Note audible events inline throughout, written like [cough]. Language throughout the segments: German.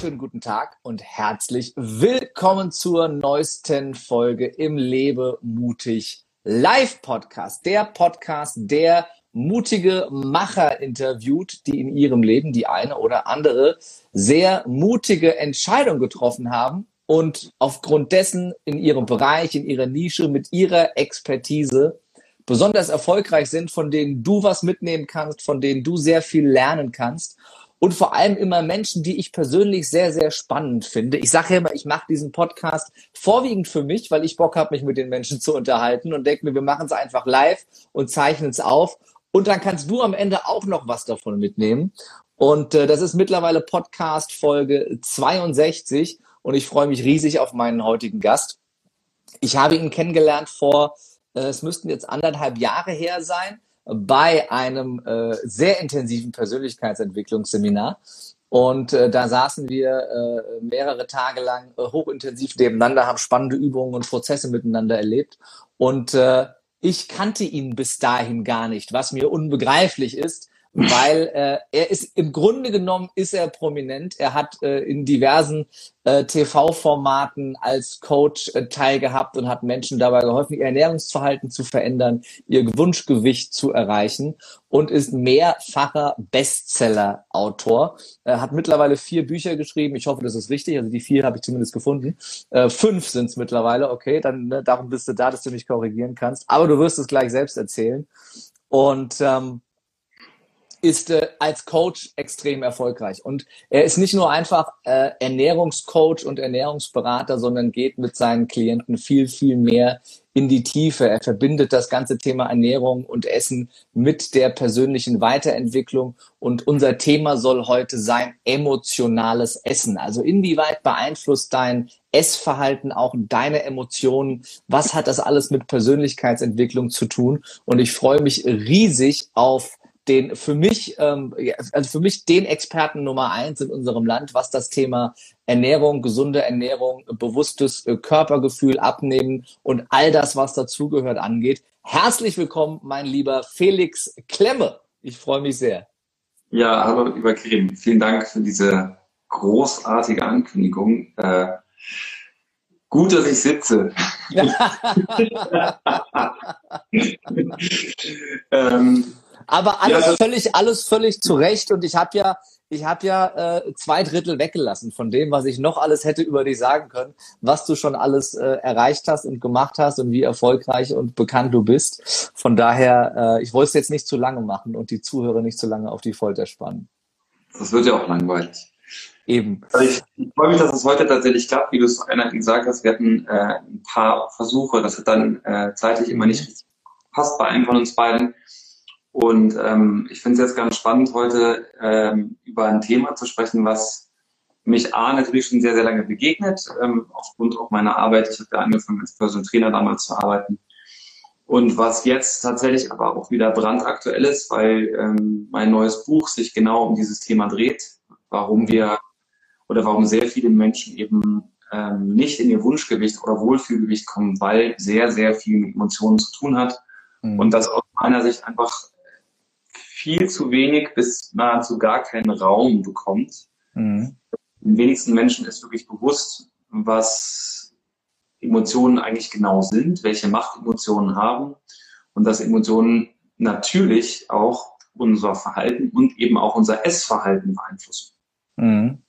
wunderschönen guten Tag und herzlich willkommen zur neuesten Folge im Lebe mutig Live Podcast. Der Podcast, der mutige Macher interviewt, die in ihrem Leben die eine oder andere sehr mutige Entscheidung getroffen haben und aufgrund dessen in ihrem Bereich, in ihrer Nische, mit ihrer Expertise besonders erfolgreich sind, von denen du was mitnehmen kannst, von denen du sehr viel lernen kannst und vor allem immer Menschen, die ich persönlich sehr, sehr spannend finde. Ich sage ja immer, ich mache diesen Podcast vorwiegend für mich, weil ich Bock habe, mich mit den Menschen zu unterhalten und denke mir, wir machen es einfach live und zeichnen es auf. Und dann kannst du am Ende auch noch was davon mitnehmen. Und äh, das ist mittlerweile Podcast Folge 62 und ich freue mich riesig auf meinen heutigen Gast. Ich habe ihn kennengelernt vor, äh, es müssten jetzt anderthalb Jahre her sein bei einem äh, sehr intensiven Persönlichkeitsentwicklungsseminar. Und äh, da saßen wir äh, mehrere Tage lang äh, hochintensiv nebeneinander, haben spannende Übungen und Prozesse miteinander erlebt. Und äh, ich kannte ihn bis dahin gar nicht, was mir unbegreiflich ist, weil äh, er ist im Grunde genommen ist er prominent. Er hat äh, in diversen äh, TV-Formaten als Coach äh, teilgehabt und hat Menschen dabei geholfen, ihr Ernährungsverhalten zu verändern, ihr Wunschgewicht zu erreichen und ist mehrfacher Bestseller-Autor. Er hat mittlerweile vier Bücher geschrieben. Ich hoffe, das ist richtig. Also die vier habe ich zumindest gefunden. Äh, fünf sind es mittlerweile. Okay, dann ne, darum bist du da, dass du mich korrigieren kannst. Aber du wirst es gleich selbst erzählen. Und ähm, ist äh, als Coach extrem erfolgreich. Und er ist nicht nur einfach äh, Ernährungscoach und Ernährungsberater, sondern geht mit seinen Klienten viel, viel mehr in die Tiefe. Er verbindet das ganze Thema Ernährung und Essen mit der persönlichen Weiterentwicklung. Und unser Thema soll heute sein emotionales Essen. Also inwieweit beeinflusst dein Essverhalten auch deine Emotionen? Was hat das alles mit Persönlichkeitsentwicklung zu tun? Und ich freue mich riesig auf den für mich, ähm, also für mich den Experten Nummer eins in unserem Land, was das Thema Ernährung, gesunde Ernährung, bewusstes äh, Körpergefühl, Abnehmen und all das, was dazugehört, angeht. Herzlich willkommen, mein lieber Felix Klemme. Ich freue mich sehr. Ja, hallo, lieber Karim. Vielen Dank für diese großartige Ankündigung. Äh, gut, dass ich sitze. [laughs] [laughs] ähm, aber alles ja, völlig, alles völlig zurecht. Und ich habe ja, ich habe ja äh, zwei Drittel weggelassen von dem, was ich noch alles hätte über dich sagen können, was du schon alles äh, erreicht hast und gemacht hast und wie erfolgreich und bekannt du bist. Von daher, äh, ich wollte es jetzt nicht zu lange machen und die Zuhörer nicht zu lange auf die Folter spannen. Das wird ja auch langweilig. Eben. Also ich, ich freue mich, dass es heute tatsächlich klappt, wie du es einer gesagt hast. Wir hatten äh, ein paar Versuche, das hat dann äh, zeitlich immer nicht passt bei einem von uns beiden. Und ähm, ich finde es jetzt ganz spannend, heute ähm, über ein Thema zu sprechen, was mich A natürlich schon sehr, sehr lange begegnet, ähm, aufgrund auch meiner Arbeit. Ich habe ja angefangen als Personal Trainer damals zu arbeiten. Und was jetzt tatsächlich aber auch wieder brandaktuell ist, weil ähm, mein neues Buch sich genau um dieses Thema dreht, warum wir oder warum sehr viele Menschen eben ähm, nicht in ihr Wunschgewicht oder Wohlfühlgewicht kommen, weil sehr, sehr viel mit Emotionen zu tun hat. Mhm. Und das aus meiner Sicht einfach viel zu wenig bis nahezu gar keinen Raum bekommt. Mhm. Den wenigsten Menschen ist wirklich bewusst, was Emotionen eigentlich genau sind, welche Macht Emotionen haben und dass Emotionen natürlich auch unser Verhalten und eben auch unser Essverhalten beeinflussen. Mhm.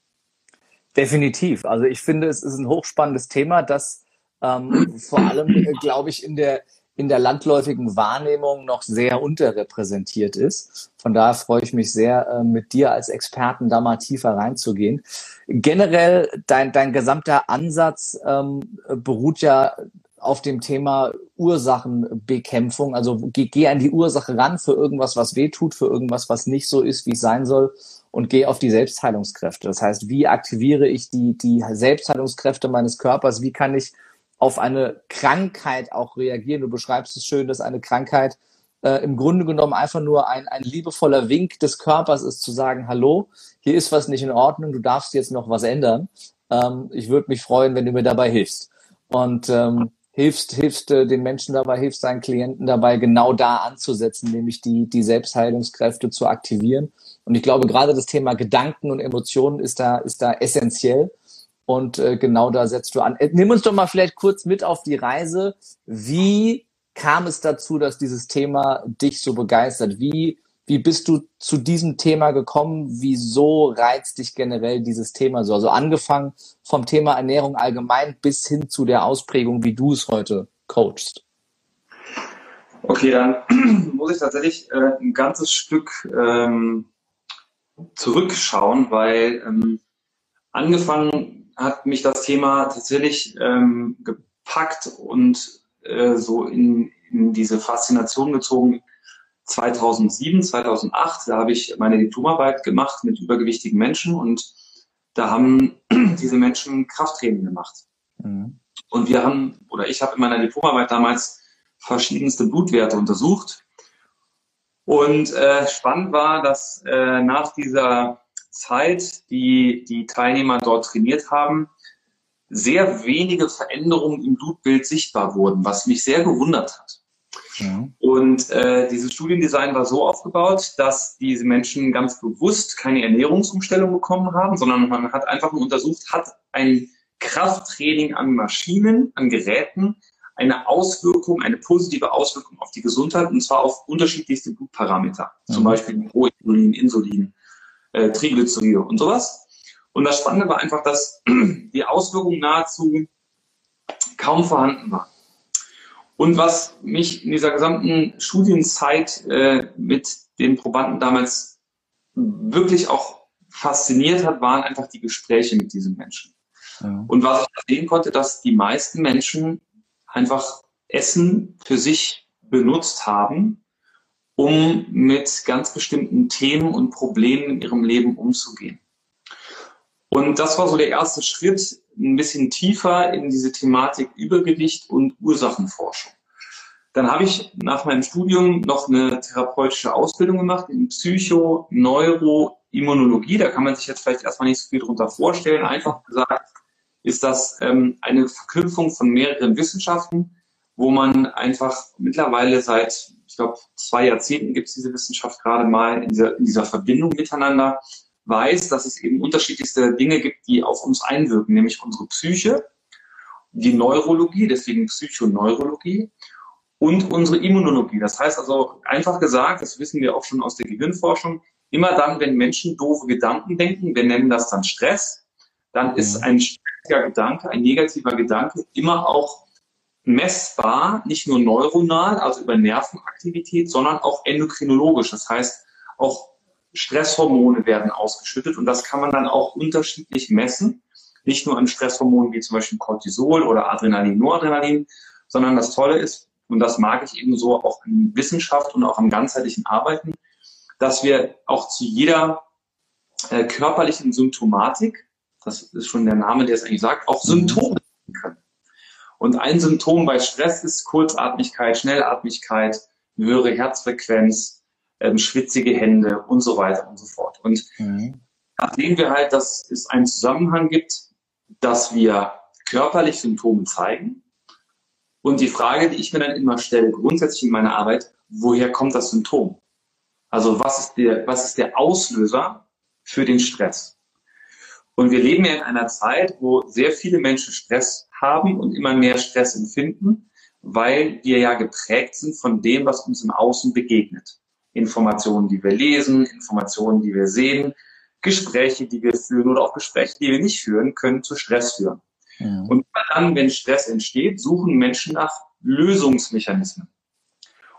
Definitiv. Also ich finde, es ist ein hochspannendes Thema, das ähm, vor allem, äh, glaube ich, in der in der landläufigen Wahrnehmung noch sehr unterrepräsentiert ist. Von daher freue ich mich sehr, äh, mit dir als Experten da mal tiefer reinzugehen. Generell, dein, dein gesamter Ansatz ähm, beruht ja auf dem Thema Ursachenbekämpfung. Also geh, geh an die Ursache ran für irgendwas, was weh tut, für irgendwas, was nicht so ist, wie es sein soll und geh auf die Selbstheilungskräfte. Das heißt, wie aktiviere ich die, die Selbstheilungskräfte meines Körpers? Wie kann ich auf eine Krankheit auch reagieren. Du beschreibst es schön, dass eine Krankheit äh, im Grunde genommen einfach nur ein, ein liebevoller Wink des Körpers ist, zu sagen, hallo, hier ist was nicht in Ordnung, du darfst jetzt noch was ändern. Ähm, ich würde mich freuen, wenn du mir dabei hilfst. Und ähm, hilfst, hilfst äh, den Menschen dabei, hilfst deinen Klienten dabei, genau da anzusetzen, nämlich die, die Selbstheilungskräfte zu aktivieren. Und ich glaube, gerade das Thema Gedanken und Emotionen ist da, ist da essentiell. Und äh, genau da setzt du an. Äh, nimm uns doch mal vielleicht kurz mit auf die Reise. Wie kam es dazu, dass dieses Thema dich so begeistert? Wie, wie bist du zu diesem Thema gekommen? Wieso reizt dich generell dieses Thema so? Also angefangen vom Thema Ernährung allgemein bis hin zu der Ausprägung, wie du es heute coachst. Okay, dann [clears throat] muss ich tatsächlich äh, ein ganzes Stück ähm, zurückschauen, weil ähm, angefangen hat mich das Thema tatsächlich ähm, gepackt und äh, so in, in diese Faszination gezogen 2007, 2008. Da habe ich meine Diplomarbeit gemacht mit übergewichtigen Menschen und da haben [clears throat] diese Menschen Krafttraining gemacht. Mhm. Und wir haben, oder ich habe in meiner Diplomarbeit damals verschiedenste Blutwerte untersucht. Und äh, spannend war, dass äh, nach dieser Zeit, die die Teilnehmer dort trainiert haben, sehr wenige Veränderungen im Blutbild sichtbar wurden, was mich sehr gewundert hat. Ja. Und äh, dieses Studiendesign war so aufgebaut, dass diese Menschen ganz bewusst keine Ernährungsumstellung bekommen haben, sondern man hat einfach nur untersucht, hat ein Krafttraining an Maschinen, an Geräten eine Auswirkung, eine positive Auswirkung auf die Gesundheit und zwar auf unterschiedlichste Blutparameter, mhm. zum Beispiel Proinsulin, Insulin, äh, Triglyceride und sowas. Und das Spannende war einfach, dass [clears throat] die Auswirkung nahezu kaum vorhanden war. Und was mich in dieser gesamten Studienzeit äh, mit den Probanden damals wirklich auch fasziniert hat, waren einfach die Gespräche mit diesen Menschen. Ja. Und was ich sehen konnte, dass die meisten Menschen einfach Essen für sich benutzt haben, um mit ganz bestimmten Themen und Problemen in ihrem Leben umzugehen. Und das war so der erste Schritt, ein bisschen tiefer in diese Thematik Übergewicht und Ursachenforschung. Dann habe ich nach meinem Studium noch eine therapeutische Ausbildung gemacht in Psycho-Neuro-Immunologie. Da kann man sich jetzt vielleicht erstmal nicht so viel darunter vorstellen. Einfach gesagt ist das ähm, eine Verknüpfung von mehreren Wissenschaften, wo man einfach mittlerweile seit, ich glaube, zwei Jahrzehnten gibt es diese Wissenschaft gerade mal in dieser, in dieser Verbindung miteinander weiß, dass es eben unterschiedlichste Dinge gibt, die auf uns einwirken, nämlich unsere Psyche, die Neurologie, deswegen Psychoneurologie und unsere Immunologie. Das heißt also, einfach gesagt, das wissen wir auch schon aus der Gehirnforschung, immer dann, wenn Menschen doofe Gedanken denken, wir nennen das dann Stress, dann ist mhm. ein stressiger Gedanke, ein negativer Gedanke immer auch messbar, nicht nur neuronal, also über Nervenaktivität, sondern auch endokrinologisch. Das heißt, auch Stresshormone werden ausgeschüttet und das kann man dann auch unterschiedlich messen. Nicht nur an Stresshormonen wie zum Beispiel Cortisol oder Adrenalin, Noradrenalin, sondern das Tolle ist, und das mag ich eben so auch in Wissenschaft und auch am ganzheitlichen Arbeiten, dass wir auch zu jeder äh, körperlichen Symptomatik, das ist schon der Name, der es eigentlich sagt, auch Symptome. Und ein Symptom bei Stress ist Kurzatmigkeit, Schnellatmigkeit, höhere Herzfrequenz, ähm, schwitzige Hände und so weiter und so fort. Und mhm. da sehen wir halt, dass es einen Zusammenhang gibt, dass wir körperlich Symptome zeigen. Und die Frage, die ich mir dann immer stelle, grundsätzlich in meiner Arbeit, woher kommt das Symptom? Also was ist der, was ist der Auslöser für den Stress? Und wir leben ja in einer Zeit, wo sehr viele Menschen Stress haben und immer mehr Stress empfinden, weil wir ja geprägt sind von dem, was uns im Außen begegnet. Informationen, die wir lesen, Informationen, die wir sehen, Gespräche, die wir führen oder auch Gespräche, die wir nicht führen, können zu Stress führen. Ja. Und dann, wenn Stress entsteht, suchen Menschen nach Lösungsmechanismen.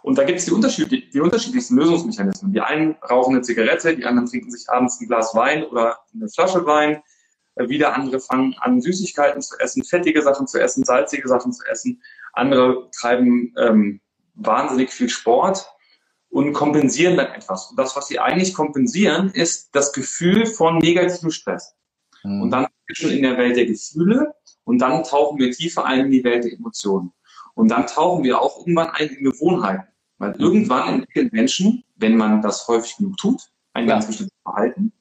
Und da gibt es die, Unterschied die unterschiedlichsten Lösungsmechanismen. Die einen rauchen eine Zigarette, die anderen trinken sich abends ein Glas Wein oder eine Flasche Wein. Äh, wieder andere fangen an, Süßigkeiten zu essen, fettige Sachen zu essen, salzige Sachen zu essen. Andere treiben ähm, wahnsinnig viel Sport und kompensieren dann etwas. Und das, was sie eigentlich kompensieren, ist das Gefühl von negativem Stress. Mhm. Und dann sind wir schon in der Welt der Gefühle und dann tauchen wir tiefer ein in die Welt der Emotionen. Und dann tauchen wir auch irgendwann ein in Gewohnheiten. Weil mhm. irgendwann entwickeln Menschen, wenn man das häufig genug tut, ein ja. ganz bestimmtes Verhalten,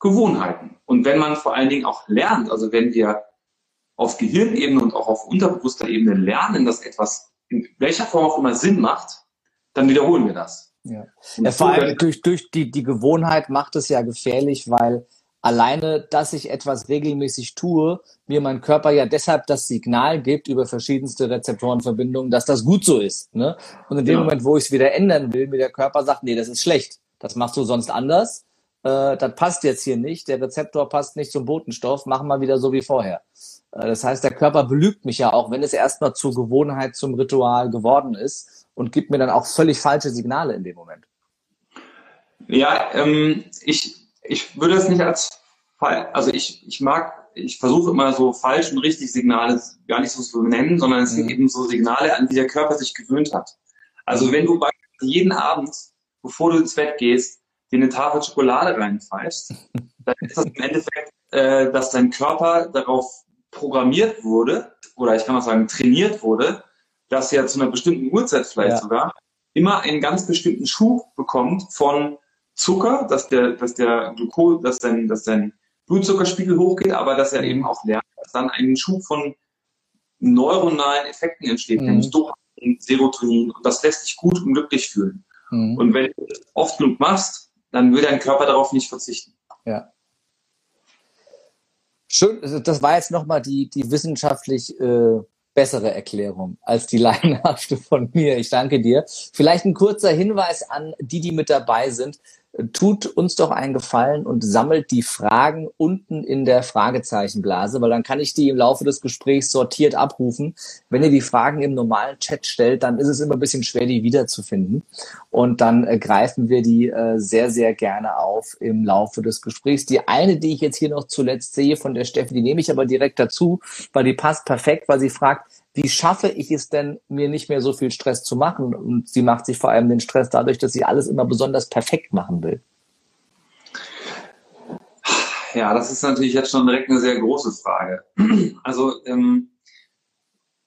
Gewohnheiten. Und wenn man vor allen Dingen auch lernt, also wenn wir auf Gehirnebene und auch auf unterbewusster Ebene lernen, dass etwas in welcher Form auch immer Sinn macht, dann wiederholen wir das. Ja. ja vor allem durch, durch die, die Gewohnheit macht es ja gefährlich, weil alleine, dass ich etwas regelmäßig tue, mir mein Körper ja deshalb das Signal gibt über verschiedenste Rezeptorenverbindungen, dass das gut so ist. Ne? Und in dem ja. Moment, wo ich es wieder ändern will, mir der Körper sagt, nee, das ist schlecht. Das machst du sonst anders. Äh, das passt jetzt hier nicht. Der Rezeptor passt nicht zum Botenstoff. Machen wir wieder so wie vorher. Äh, das heißt, der Körper belügt mich ja auch, wenn es erstmal zur Gewohnheit, zum Ritual geworden ist und gibt mir dann auch völlig falsche Signale in dem Moment. Ja, ähm, ich, ich würde es nicht als Fall, also ich, ich mag, ich versuche immer so falsch und richtig Signale gar nicht so zu nennen, sondern es sind mhm. eben so Signale, an die der Körper sich gewöhnt hat. Also wenn du jeden Abend, bevor du ins Bett gehst, dir eine Tafel Schokolade reinpfeifst, [laughs] dann ist das im Endeffekt, äh, dass dein Körper darauf programmiert wurde, oder ich kann auch sagen, trainiert wurde, dass er zu einer bestimmten Uhrzeit vielleicht ja. sogar immer einen ganz bestimmten Schub bekommt von Zucker, dass der, dass der Glucose, dass dein, dass dein Blutzuckerspiegel hochgeht, aber dass er eben auch lernt, dass dann ein Schub von neuronalen Effekten entsteht, mhm. nämlich Dopamin, Serotonin, und das lässt dich gut und glücklich fühlen. Mhm. Und wenn du das oft genug machst, dann will dein Körper darauf nicht verzichten. Ja. Schön, also das war jetzt nochmal die, die wissenschaftlich äh, bessere Erklärung als die [laughs] laienhafte von mir. Ich danke dir. Vielleicht ein kurzer Hinweis an die, die mit dabei sind tut uns doch einen Gefallen und sammelt die Fragen unten in der Fragezeichenblase, weil dann kann ich die im Laufe des Gesprächs sortiert abrufen. Wenn ihr die Fragen im normalen Chat stellt, dann ist es immer ein bisschen schwer, die wiederzufinden. Und dann äh, greifen wir die äh, sehr, sehr gerne auf im Laufe des Gesprächs. Die eine, die ich jetzt hier noch zuletzt sehe von der Steffi, die nehme ich aber direkt dazu, weil die passt perfekt, weil sie fragt, wie schaffe ich es denn, mir nicht mehr so viel Stress zu machen? Und sie macht sich vor allem den Stress dadurch, dass sie alles immer besonders perfekt machen will. Ja, das ist natürlich jetzt schon direkt eine sehr große Frage. Also ähm,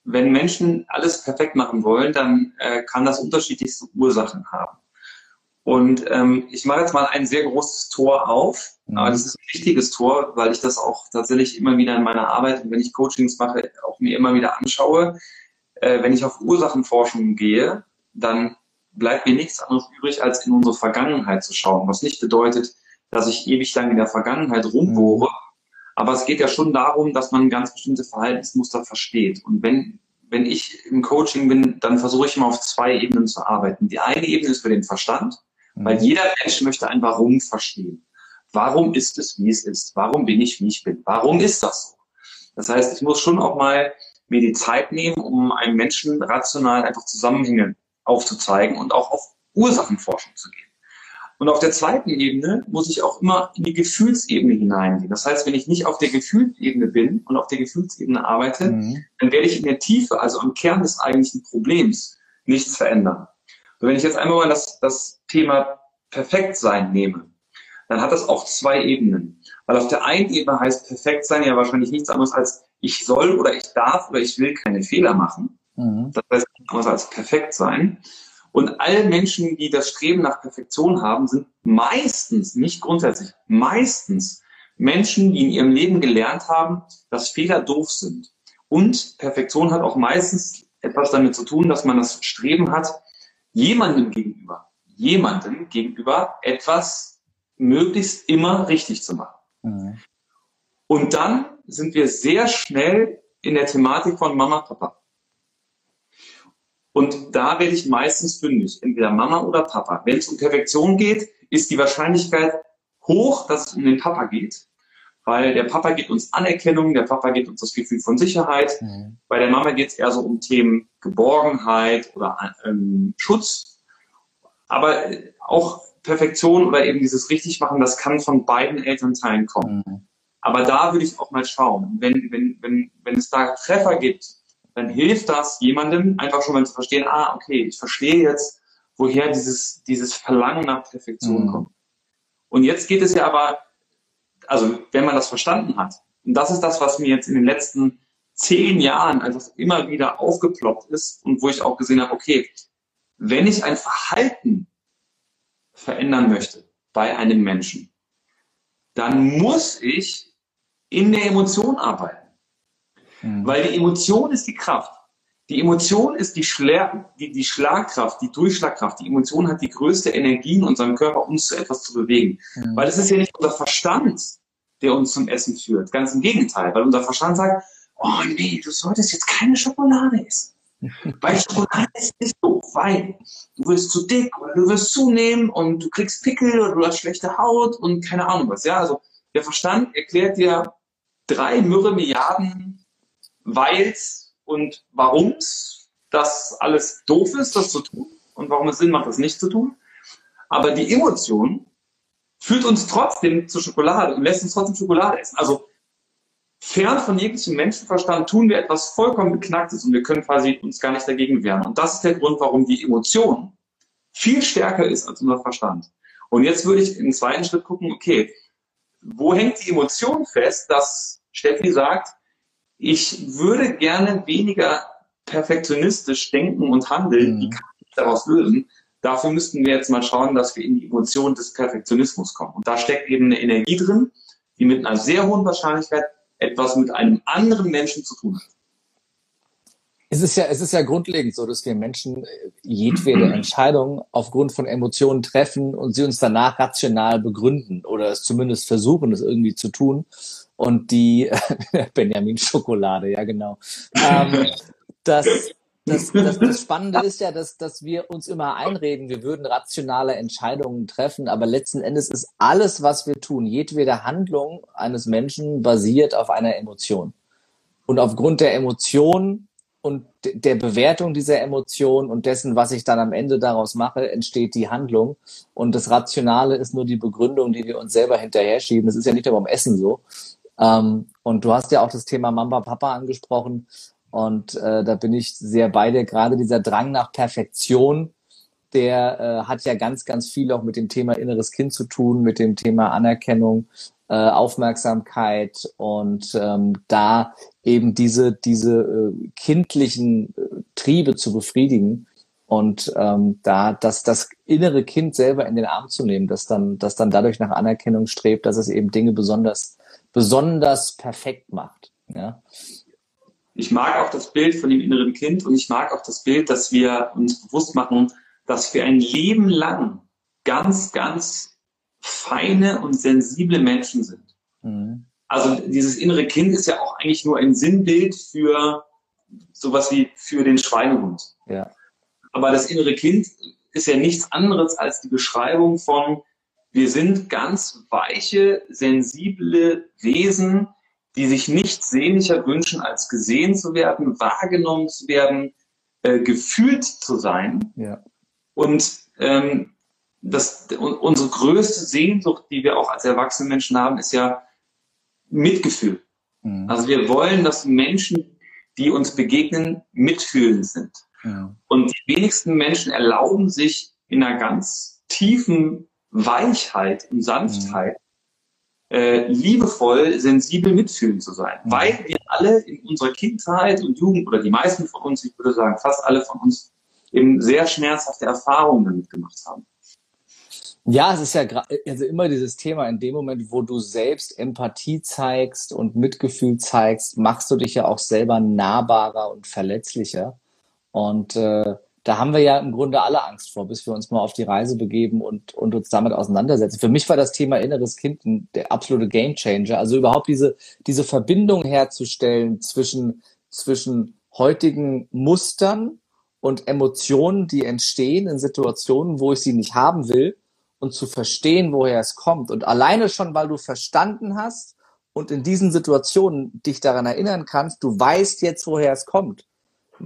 wenn Menschen alles perfekt machen wollen, dann äh, kann das unterschiedlichste Ursachen haben. Und ähm, ich mache jetzt mal ein sehr großes Tor auf. Mhm. Aber das ist ein wichtiges Tor, weil ich das auch tatsächlich immer wieder in meiner Arbeit und wenn ich Coachings mache, auch mir immer wieder anschaue. Äh, wenn ich auf Ursachenforschung gehe, dann bleibt mir nichts anderes übrig, als in unsere Vergangenheit zu schauen. Was nicht bedeutet, dass ich ewig lang in der Vergangenheit rumbohre. Mhm. Aber es geht ja schon darum, dass man ganz bestimmte Verhaltensmuster versteht. Und wenn, wenn ich im Coaching bin, dann versuche ich immer auf zwei Ebenen zu arbeiten. Die eine Ebene ist für den Verstand. Weil mhm. jeder Mensch möchte ein Warum verstehen. Warum ist es, wie es ist? Warum bin ich, wie ich bin? Warum ist das so? Das heißt, ich muss schon auch mal mir die Zeit nehmen, um einem Menschen rational einfach Zusammenhänge aufzuzeigen und auch auf Ursachenforschung zu gehen. Und auf der zweiten Ebene muss ich auch immer in die Gefühlsebene hineingehen. Das heißt, wenn ich nicht auf der Gefühlsebene bin und auf der Gefühlsebene arbeite, mhm. dann werde ich in der Tiefe, also am Kern des eigentlichen Problems, nichts verändern. Und wenn ich jetzt einmal mal das, das Thema Perfektsein nehme, dann hat das auch zwei Ebenen. Weil auf der einen Ebene heißt perfekt sein ja wahrscheinlich nichts anderes als ich soll oder ich darf oder ich will keine Fehler machen. Mhm. Das heißt nichts anderes als perfekt sein. Und alle Menschen, die das Streben nach Perfektion haben, sind meistens, nicht grundsätzlich, meistens Menschen, die in ihrem Leben gelernt haben, dass Fehler doof sind. Und Perfektion hat auch meistens etwas damit zu tun, dass man das Streben hat, jemandem gegenüber, jemandem gegenüber etwas möglichst immer richtig zu machen. Mhm. Und dann sind wir sehr schnell in der Thematik von Mama, Papa. Und da werde ich meistens fündig, entweder Mama oder Papa. Wenn es um Perfektion geht, ist die Wahrscheinlichkeit hoch, dass es um den Papa geht, weil der Papa gibt uns Anerkennung, der Papa gibt uns das Gefühl von Sicherheit. Mhm. Bei der Mama geht es eher so um Themen Geborgenheit oder ähm, Schutz. Aber auch Perfektion oder eben dieses Richtigmachen, das kann von beiden Elternteilen kommen. Mhm. Aber da würde ich auch mal schauen. Wenn, wenn, wenn, wenn es da Treffer gibt, dann hilft das jemandem einfach schon mal zu verstehen, ah, okay, ich verstehe jetzt, woher dieses, dieses Verlangen nach Perfektion mhm. kommt. Und jetzt geht es ja aber also wenn man das verstanden hat, und das ist das, was mir jetzt in den letzten zehn Jahren einfach immer wieder aufgeploppt ist und wo ich auch gesehen habe, okay, wenn ich ein Verhalten verändern möchte bei einem Menschen, dann muss ich in der Emotion arbeiten. Mhm. Weil die Emotion ist die Kraft. Die Emotion ist die, Schla die, die Schlagkraft, die Durchschlagkraft. Die Emotion hat die größte Energie in unserem Körper, uns zu etwas zu bewegen. Mhm. Weil es ist ja nicht unser Verstand, der uns zum Essen führt. Ganz im Gegenteil. Weil unser Verstand sagt, oh nee, du solltest jetzt keine Schokolade essen. [laughs] Weil Schokolade ist nicht so, weil du wirst zu dick oder du wirst zunehmen und du kriegst Pickel oder du hast schlechte Haut und keine Ahnung was. Ja, also der Verstand erklärt dir drei Mürre Milliarden Weils und Warums, dass alles doof ist, das zu tun und warum es Sinn macht, das nicht zu tun. Aber die Emotion führt uns trotzdem zur Schokolade und lässt uns trotzdem Schokolade essen. Also fern von jeglichem Menschenverstand tun wir etwas vollkommen Beknacktes und wir können quasi uns gar nicht dagegen wehren. Und das ist der Grund, warum die Emotion viel stärker ist als unser Verstand. Und jetzt würde ich im zweiten Schritt gucken, okay, wo hängt die Emotion fest, dass Steffi sagt, ich würde gerne weniger perfektionistisch denken und handeln, mhm. wie kann ich daraus lösen? Dafür müssten wir jetzt mal schauen, dass wir in die Emotion des Perfektionismus kommen. Und da steckt eben eine Energie drin, die mit einer sehr hohen Wahrscheinlichkeit etwas mit einem anderen Menschen zu tun hat. Es ist ja, es ist ja grundlegend so, dass wir Menschen äh, jedwede [clears throat] Entscheidung aufgrund von Emotionen treffen und sie uns danach rational begründen oder es zumindest versuchen, es irgendwie zu tun. Und die [laughs] Benjamin Schokolade, ja genau. Ähm, [laughs] das, das, [laughs] das, das Spannende ist ja, dass, dass wir uns immer einreden, wir würden rationale Entscheidungen treffen, aber letzten Endes ist alles, was wir tun, jedwede Handlung eines Menschen basiert auf einer Emotion. Und aufgrund der Emotion und der Bewertung dieser Emotion und dessen, was ich dann am Ende daraus mache, entsteht die Handlung. Und das Rationale ist nur die Begründung, die wir uns selber hinterher schieben. Das ist ja nicht nur beim Essen so. Ähm, und du hast ja auch das Thema Mama, Papa angesprochen. Und äh, da bin ich sehr bei dir. Gerade dieser Drang nach Perfektion, der äh, hat ja ganz, ganz viel auch mit dem Thema inneres Kind zu tun, mit dem Thema Anerkennung, äh, Aufmerksamkeit und ähm, da eben diese, diese äh, kindlichen äh, Triebe zu befriedigen und ähm, da das, das innere Kind selber in den Arm zu nehmen, das dann, das dann dadurch nach Anerkennung strebt, dass es eben Dinge besonders, besonders perfekt macht. Ja. Ich mag auch das Bild von dem inneren Kind und ich mag auch das Bild, dass wir uns bewusst machen, dass wir ein Leben lang ganz, ganz feine und sensible Menschen sind. Mhm. Also dieses innere Kind ist ja auch eigentlich nur ein Sinnbild für sowas wie für den Schweinehund. Ja. Aber das innere Kind ist ja nichts anderes als die Beschreibung von, wir sind ganz weiche, sensible Wesen, die sich nichts sehnlicher wünschen, als gesehen zu werden, wahrgenommen zu werden, äh, gefühlt zu sein. Ja. Und ähm, das, unsere größte Sehnsucht, die wir auch als erwachsene Menschen haben, ist ja Mitgefühl. Mhm. Also wir wollen, dass Menschen, die uns begegnen, mitfühlend sind. Ja. Und die wenigsten Menschen erlauben sich in einer ganz tiefen Weichheit und Sanftheit äh, liebevoll, sensibel mitfühlend zu sein. Mhm. Weil wir alle in unserer Kindheit und Jugend, oder die meisten von uns, ich würde sagen fast alle von uns, eben sehr schmerzhafte Erfahrungen damit gemacht haben. Ja, es ist ja also immer dieses Thema, in dem Moment, wo du selbst Empathie zeigst und Mitgefühl zeigst, machst du dich ja auch selber nahbarer und verletzlicher. Und äh, da haben wir ja im Grunde alle Angst vor, bis wir uns mal auf die Reise begeben und, und uns damit auseinandersetzen. Für mich war das Thema inneres Kind der absolute Gamechanger. Also überhaupt diese, diese Verbindung herzustellen zwischen, zwischen heutigen Mustern und Emotionen, die entstehen in Situationen, wo ich sie nicht haben will und zu verstehen, woher es kommt. Und alleine schon, weil du verstanden hast und in diesen Situationen dich daran erinnern kannst, du weißt jetzt, woher es kommt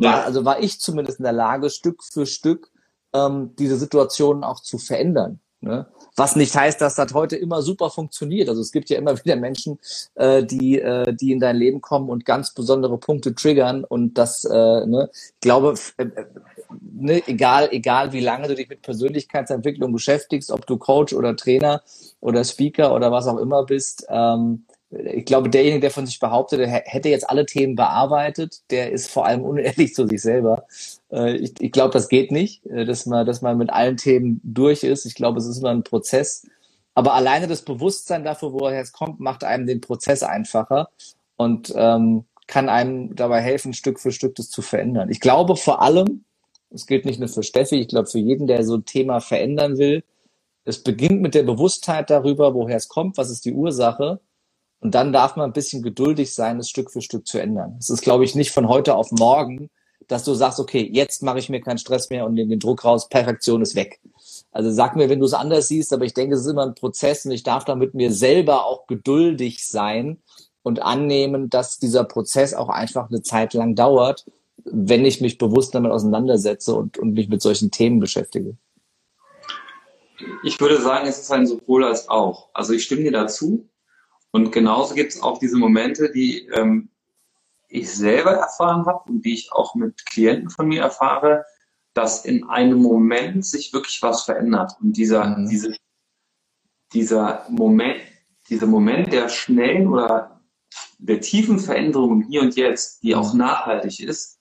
war, also war ich zumindest in der Lage, Stück für Stück ähm, diese Situationen auch zu verändern. Ne? Was nicht heißt, dass das heute immer super funktioniert. Also es gibt ja immer [laughs] wieder Menschen, äh, die, äh, die in dein Leben kommen und ganz besondere Punkte triggern. Und das, äh, ne, ich glaube, äh, äh, ne, egal, egal wie lange du dich mit Persönlichkeitsentwicklung beschäftigst, ob du Coach oder Trainer oder Speaker oder was auch immer bist, ähm, ich glaube, derjenige, der von sich behauptet, der hätte jetzt alle Themen bearbeitet, der ist vor allem unehrlich [laughs] zu sich selber. Äh, ich, ich glaube, das geht nicht, äh, dass man, dass man mit allen Themen durch ist. Ich glaube, es ist immer ein Prozess. Aber alleine das Bewusstsein dafür, woher es kommt, macht einem den Prozess einfacher. Und ähm, kann einem dabei helfen, Stück für Stück das zu verändern. Ich glaube vor allem, es gilt nicht nur für Steffi, ich glaube für jeden, der so ein Thema verändern will, es beginnt mit der Bewusstheit darüber, woher es kommt, was ist die Ursache. Und dann darf man ein bisschen geduldig sein, es Stück für Stück zu ändern. Es ist, glaube ich, nicht von heute auf morgen, dass du sagst, okay, jetzt mache ich mir keinen Stress mehr und nehme den Druck raus, Perfektion ist weg. Also sag mir, wenn du es anders siehst, aber ich denke, es ist immer ein Prozess und ich darf da mit mir selber auch geduldig sein und annehmen, dass dieser Prozess auch einfach eine Zeit lang dauert, wenn ich mich bewusst damit auseinandersetze und, und mich mit solchen Themen beschäftige. Ich würde sagen, es ist ein sowohl als auch. Also ich stimme dir dazu. Und genauso gibt es auch diese Momente, die ähm, ich selber erfahren habe und die ich auch mit Klienten von mir erfahre, dass in einem Moment sich wirklich was verändert. Und dieser, mhm. diese, dieser Moment, dieser Moment der schnellen oder der tiefen Veränderung hier und jetzt, die auch nachhaltig ist,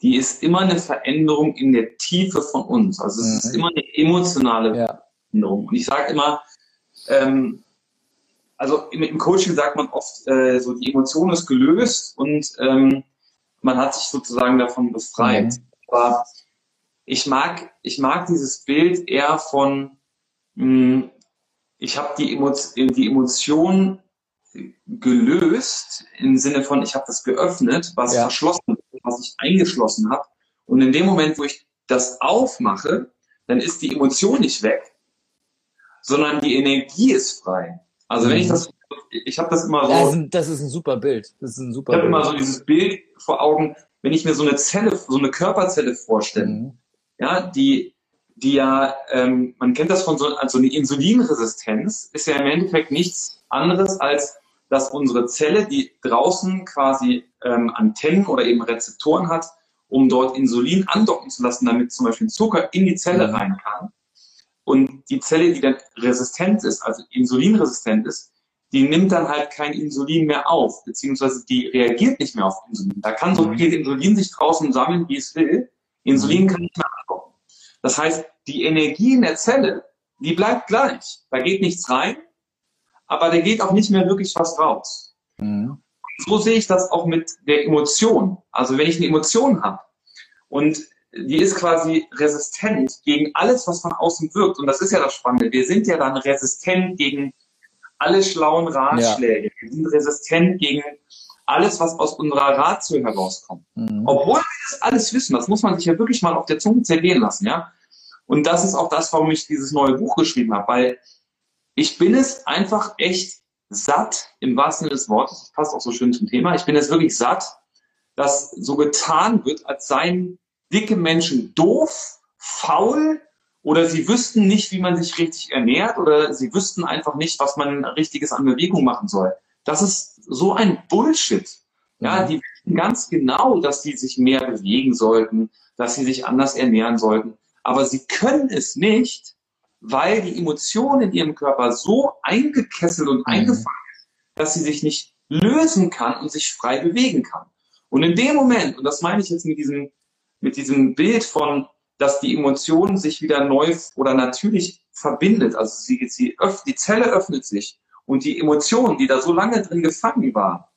die ist immer eine Veränderung in der Tiefe von uns. Also es mhm. ist immer eine emotionale ja. Veränderung. Und ich sage immer, ähm, also im, im, Coaching sagt man oft, äh, so die Emotion ist gelöst und ähm, man hat sich sozusagen davon befreit. Mhm. Aber ich mag, ich mag dieses Bild eher von, mh, hm, ich habe die, Emo die Emotion gelöst im Sinne von, ich habe das geöffnet, was ja. verschlossen, was ich eingeschlossen habe. Und in dem Moment, wo ich das aufmache, dann ist die Emotion nicht weg, sondern die Energie ist frei. Also wenn ich mhm. das, ich habe das immer so. Das ist, ein, das ist ein super Bild. Das ist ein super. Ich habe immer so dieses Bild vor Augen, wenn ich mir so eine Zelle, so eine Körperzelle vorstelle, mhm. ja, die, die ja, ähm, man kennt das von so, also eine Insulinresistenz ist ja im Endeffekt nichts anderes als dass unsere Zelle, die draußen quasi ähm, Antennen oder eben Rezeptoren hat, um dort Insulin andocken zu lassen, damit zum Beispiel Zucker in die Zelle mhm. rein kann. Und die Zelle, die dann resistent ist, also insulinresistent ist, die nimmt dann halt kein Insulin mehr auf, beziehungsweise die reagiert nicht mehr auf Insulin. Da kann so mhm. viel Insulin sich draußen sammeln, wie es will. Insulin mhm. kann nicht mehr andocken. Das heißt, die Energie in der Zelle, die bleibt gleich. Da geht nichts rein, aber da geht auch nicht mehr wirklich was raus. Mhm. So sehe ich das auch mit der Emotion. Also wenn ich eine Emotion habe und die ist quasi resistent gegen alles, was von außen wirkt. Und das ist ja das Spannende. Wir sind ja dann resistent gegen alle schlauen Ratschläge. Ja. Wir sind resistent gegen alles, was aus unserer Ratio herauskommt. Mhm. Obwohl wir das alles wissen, das muss man sich ja wirklich mal auf der Zunge zergehen lassen, ja. Und das ist auch das, warum ich dieses neue Buch geschrieben habe, weil ich bin es einfach echt satt, im wahrsten Sinne des Wortes, das passt auch so schön zum Thema, ich bin es wirklich satt, dass so getan wird, als seien dicke Menschen doof, faul oder sie wüssten nicht, wie man sich richtig ernährt oder sie wüssten einfach nicht, was man richtiges an Bewegung machen soll. Das ist so ein Bullshit. Ja, mhm. die wissen ganz genau, dass sie sich mehr bewegen sollten, dass sie sich anders ernähren sollten. Aber sie können es nicht, weil die Emotion in ihrem Körper so eingekesselt und mhm. eingefangen ist, dass sie sich nicht lösen kann und sich frei bewegen kann. Und in dem Moment, und das meine ich jetzt mit diesem mit diesem Bild von, dass die Emotion sich wieder neu oder natürlich verbindet. Also sie, sie öff, die Zelle öffnet sich und die Emotion, die da so lange drin gefangen war,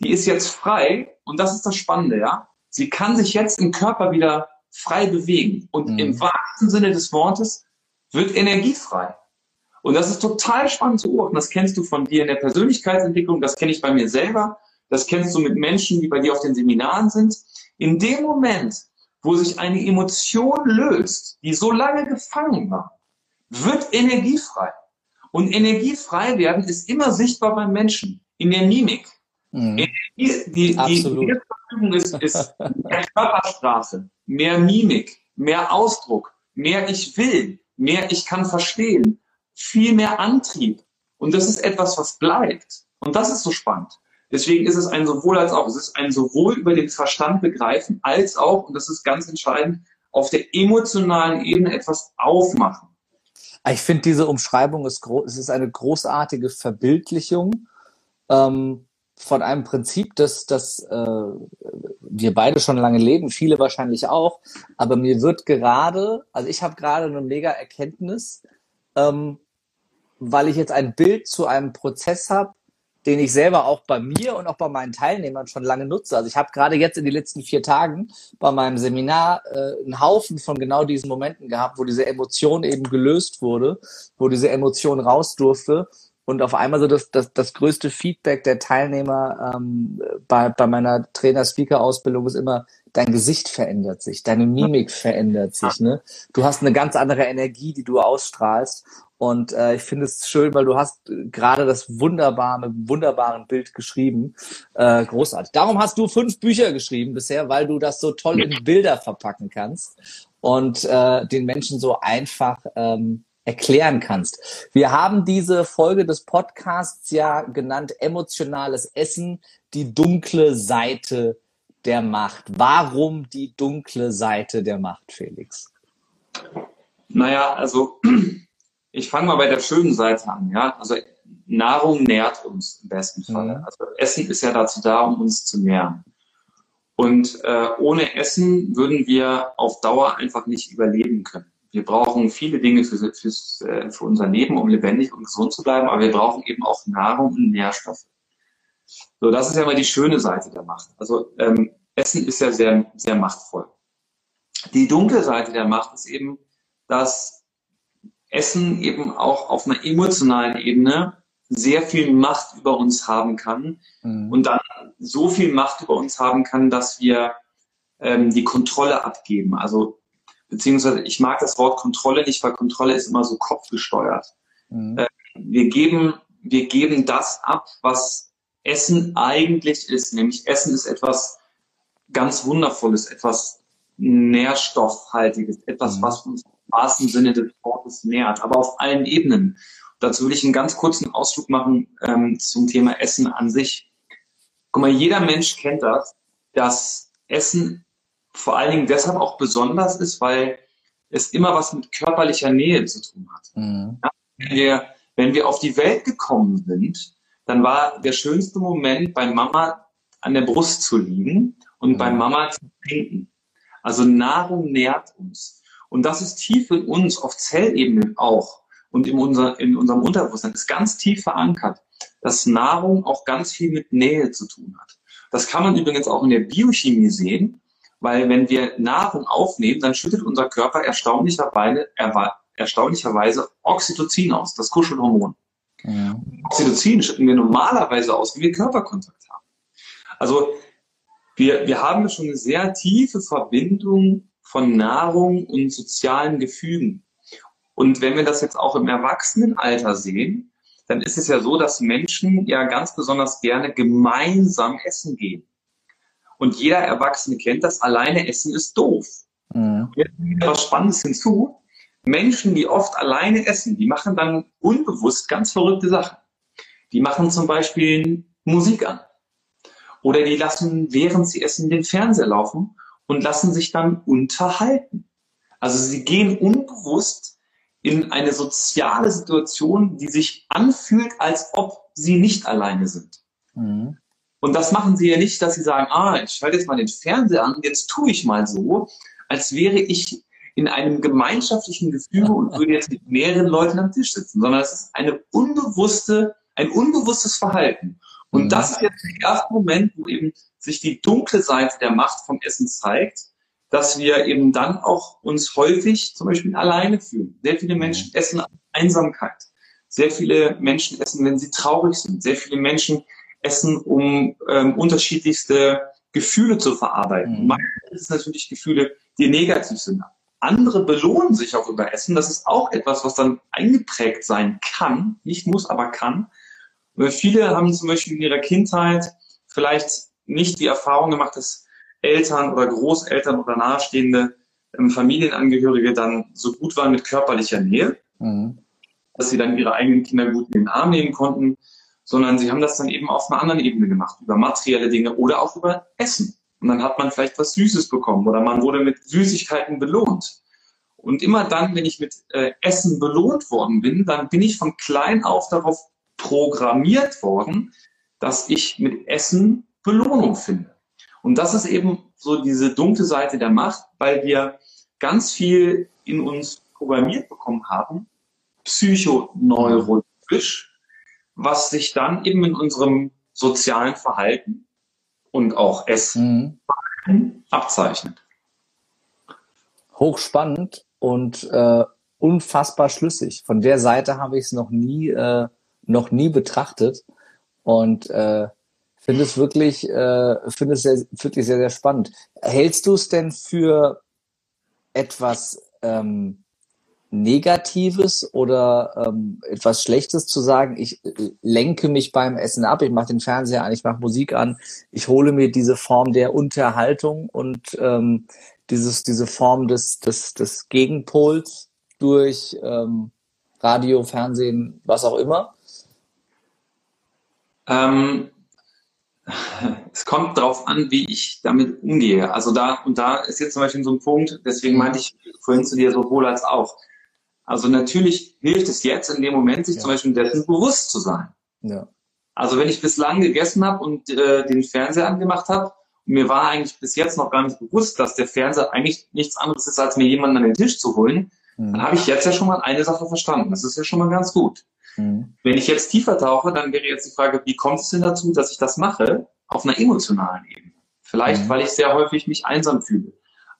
die ist jetzt frei und das ist das Spannende, ja. Sie kann sich jetzt im Körper wieder frei bewegen und mhm. im wahrsten Sinne des Wortes wird Energie frei. Und das ist total spannend zu beobachten. Das kennst du von dir in der Persönlichkeitsentwicklung, das kenne ich bei mir selber, das kennst du mit Menschen, die bei dir auf den Seminaren sind. In dem Moment, wo sich eine Emotion löst, die so lange gefangen war, wird energiefrei. Und energiefrei werden ist immer sichtbar beim Menschen, in der Mimik. Mhm. Energie, die, Absolut. die Verfügung ist, ist mehr Körpersprache, mehr Mimik, mehr Ausdruck, mehr ich will, mehr ich kann verstehen, viel mehr Antrieb. Und das ist etwas, was bleibt. Und das ist so spannend. Deswegen ist es ein sowohl als auch. Es ist ein sowohl über den Verstand begreifen, als auch, und das ist ganz entscheidend, auf der emotionalen Ebene etwas aufmachen. Ich finde, diese Umschreibung ist, es ist eine großartige Verbildlichung ähm, von einem Prinzip, das, das äh, wir beide schon lange leben, viele wahrscheinlich auch. Aber mir wird gerade, also ich habe gerade eine mega Erkenntnis, ähm, weil ich jetzt ein Bild zu einem Prozess habe, den ich selber auch bei mir und auch bei meinen Teilnehmern schon lange nutze. Also ich habe gerade jetzt in den letzten vier Tagen bei meinem Seminar äh, einen Haufen von genau diesen Momenten gehabt, wo diese Emotion eben gelöst wurde, wo diese Emotion raus durfte. Und auf einmal so das, das, das größte Feedback der Teilnehmer ähm, bei, bei meiner Trainer-Speaker-Ausbildung ist immer, dein Gesicht verändert sich, deine Mimik verändert sich. Ne? Du hast eine ganz andere Energie, die du ausstrahlst. Und äh, ich finde es schön, weil du hast äh, gerade das wunderbare, wunderbaren Bild geschrieben. Äh, großartig. Darum hast du fünf Bücher geschrieben bisher, weil du das so toll in Bilder verpacken kannst und äh, den Menschen so einfach ähm, erklären kannst. Wir haben diese Folge des Podcasts ja genannt emotionales Essen, die dunkle Seite der Macht. Warum die dunkle Seite der Macht, Felix? Naja, also [clears throat] ich fange mal bei der schönen Seite an. Ja, also Nahrung nährt uns im besten Fall. Mhm. Also Essen ist ja dazu da, um uns zu nähren. Und äh, ohne Essen würden wir auf Dauer einfach nicht überleben können. Wir brauchen viele Dinge für, für, äh, für unser Leben, um lebendig und gesund zu bleiben, aber wir brauchen eben auch Nahrung und Nährstoffe. So, das ist ja mal die schöne Seite der Macht. Also ähm, Essen ist ja sehr, sehr machtvoll. Die dunkle Seite der Macht ist eben, dass Essen eben auch auf einer emotionalen Ebene sehr viel Macht über uns haben kann mhm. und dann so viel Macht über uns haben kann, dass wir ähm, die Kontrolle abgeben. Also beziehungsweise ich mag das Wort Kontrolle nicht, weil Kontrolle ist immer so kopfgesteuert. Mhm. Äh, wir geben wir geben das ab, was Essen eigentlich ist. Nämlich Essen ist etwas ganz Wundervolles, etwas Nährstoffhaltiges, etwas, mhm. was uns im wahrsten Sinne des Wortes nährt, aber auf allen Ebenen. Dazu will ich einen ganz kurzen Ausflug machen ähm, zum Thema Essen an sich. Guck mal, jeder Mensch kennt das, dass Essen vor allen Dingen deshalb auch besonders ist, weil es immer was mit körperlicher Nähe zu tun hat. Mhm. Ja, wenn, wir, wenn wir auf die Welt gekommen sind, dann war der schönste Moment bei Mama an der Brust zu liegen und mhm. bei Mama zu trinken. Also Nahrung nährt uns. Und das ist tief in uns, auf Zellebene auch und in, unser, in unserem Unterbewusstsein ist ganz tief verankert, dass Nahrung auch ganz viel mit Nähe zu tun hat. Das kann man übrigens auch in der Biochemie sehen, weil wenn wir Nahrung aufnehmen, dann schüttet unser Körper erstaunlicherweise, erstaunlicherweise Oxytocin aus, das Kuschelhormon. Ja. Oxytocin schütten wir normalerweise aus, wenn wir Körperkontakt haben. Also wir, wir haben schon eine sehr tiefe Verbindung von Nahrung und sozialen Gefügen. Und wenn wir das jetzt auch im Erwachsenenalter sehen, dann ist es ja so, dass Menschen ja ganz besonders gerne gemeinsam essen gehen. Und jeder Erwachsene kennt das, alleine essen ist doof. Mhm. Jetzt was Spannendes hinzu. Menschen, die oft alleine essen, die machen dann unbewusst ganz verrückte Sachen. Die machen zum Beispiel Musik an. Oder die lassen, während sie essen, den Fernseher laufen und lassen sich dann unterhalten. Also sie gehen unbewusst in eine soziale Situation, die sich anfühlt, als ob sie nicht alleine sind. Mhm. Und das machen sie ja nicht, dass sie sagen, ah, ich schalte jetzt mal den Fernseher an, jetzt tue ich mal so, als wäre ich in einem gemeinschaftlichen Gefüge und würde jetzt mit mehreren Leuten am Tisch sitzen, sondern es ist eine unbewusste, ein unbewusstes Verhalten. Und mhm. das ist jetzt der erste Moment, wo eben sich die dunkle Seite der Macht vom Essen zeigt, dass wir eben dann auch uns häufig zum Beispiel alleine fühlen. Sehr viele Menschen mhm. essen Einsamkeit. Sehr viele Menschen essen, wenn sie traurig sind. Sehr viele Menschen essen, um ähm, unterschiedlichste Gefühle zu verarbeiten. Mhm. Meistens sind es natürlich Gefühle, die negativ sind. Andere belohnen sich auch über Essen. Das ist auch etwas, was dann eingeprägt sein kann, nicht muss, aber kann. Weil viele haben zum Beispiel in ihrer Kindheit vielleicht nicht die Erfahrung gemacht, dass Eltern oder Großeltern oder nahestehende ähm, Familienangehörige dann so gut waren mit körperlicher Nähe, mhm. dass sie dann ihre eigenen Kinder gut in den Arm nehmen konnten, sondern sie haben das dann eben auf einer anderen Ebene gemacht, über materielle Dinge oder auch über Essen. Und dann hat man vielleicht was Süßes bekommen oder man wurde mit Süßigkeiten belohnt. Und immer dann, wenn ich mit äh, Essen belohnt worden bin, dann bin ich von klein auf darauf programmiert worden, dass ich mit Essen Belohnung finde. Und das ist eben so diese dunkle Seite der Macht, weil wir ganz viel in uns programmiert bekommen haben, psychoneurologisch, was sich dann eben in unserem sozialen Verhalten und auch Essen mhm. abzeichnet. Hochspannend und äh, unfassbar schlüssig. Von der Seite habe ich es noch nie, äh, noch nie betrachtet und äh, finde es wirklich, äh, finde es sehr, wirklich sehr, sehr spannend. Hältst du es denn für etwas ähm, Negatives oder ähm, etwas Schlechtes zu sagen, ich äh, lenke mich beim Essen ab, ich mache den Fernseher an, ich mache Musik an, ich hole mir diese Form der Unterhaltung und ähm, dieses, diese Form des, des, des Gegenpols durch ähm, Radio, Fernsehen, was auch immer? Ähm, es kommt darauf an, wie ich damit umgehe. Also da, und da ist jetzt zum Beispiel so ein Punkt, deswegen meinte ich vorhin zu dir sowohl als auch. Also natürlich hilft es jetzt in dem Moment, sich ja. zum Beispiel dessen bewusst zu sein. Ja. Also wenn ich bislang gegessen habe und äh, den Fernseher angemacht habe, mir war eigentlich bis jetzt noch gar nicht bewusst, dass der Fernseher eigentlich nichts anderes ist, als mir jemanden an den Tisch zu holen, mhm. dann habe ich jetzt ja schon mal eine Sache verstanden. Das ist ja schon mal ganz gut. Mhm. Wenn ich jetzt tiefer tauche, dann wäre jetzt die Frage, wie kommt es denn dazu, dass ich das mache auf einer emotionalen Ebene? Vielleicht, mhm. weil ich sehr häufig mich einsam fühle.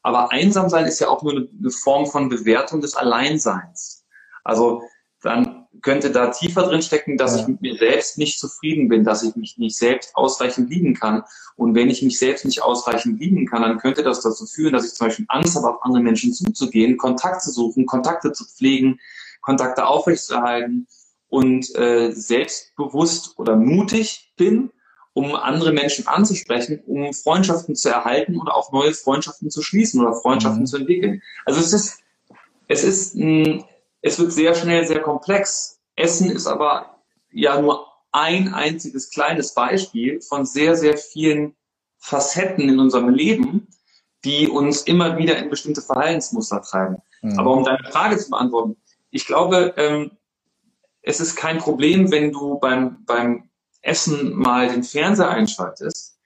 Aber einsam sein ist ja auch nur eine Form von Bewertung des Alleinseins. Also dann könnte da tiefer drin stecken, dass ja. ich mit mir selbst nicht zufrieden bin, dass ich mich nicht selbst ausreichend lieben kann. Und wenn ich mich selbst nicht ausreichend lieben kann, dann könnte das dazu führen, dass ich zum Beispiel Angst habe, auf andere Menschen zuzugehen, Kontakt zu suchen, Kontakte zu pflegen, Kontakte aufrechtzuerhalten und äh, selbstbewusst oder mutig bin um andere Menschen anzusprechen, um Freundschaften zu erhalten oder auch neue Freundschaften zu schließen oder Freundschaften mhm. zu entwickeln. Also es ist, es ist, es wird sehr schnell sehr komplex. Essen ist aber ja nur ein einziges kleines Beispiel von sehr, sehr vielen Facetten in unserem Leben, die uns immer wieder in bestimmte Verhaltensmuster treiben. Mhm. Aber um deine Frage zu beantworten, ich glaube, ähm, es ist kein Problem, wenn du beim, beim Essen mal den Fernseher einschaltest.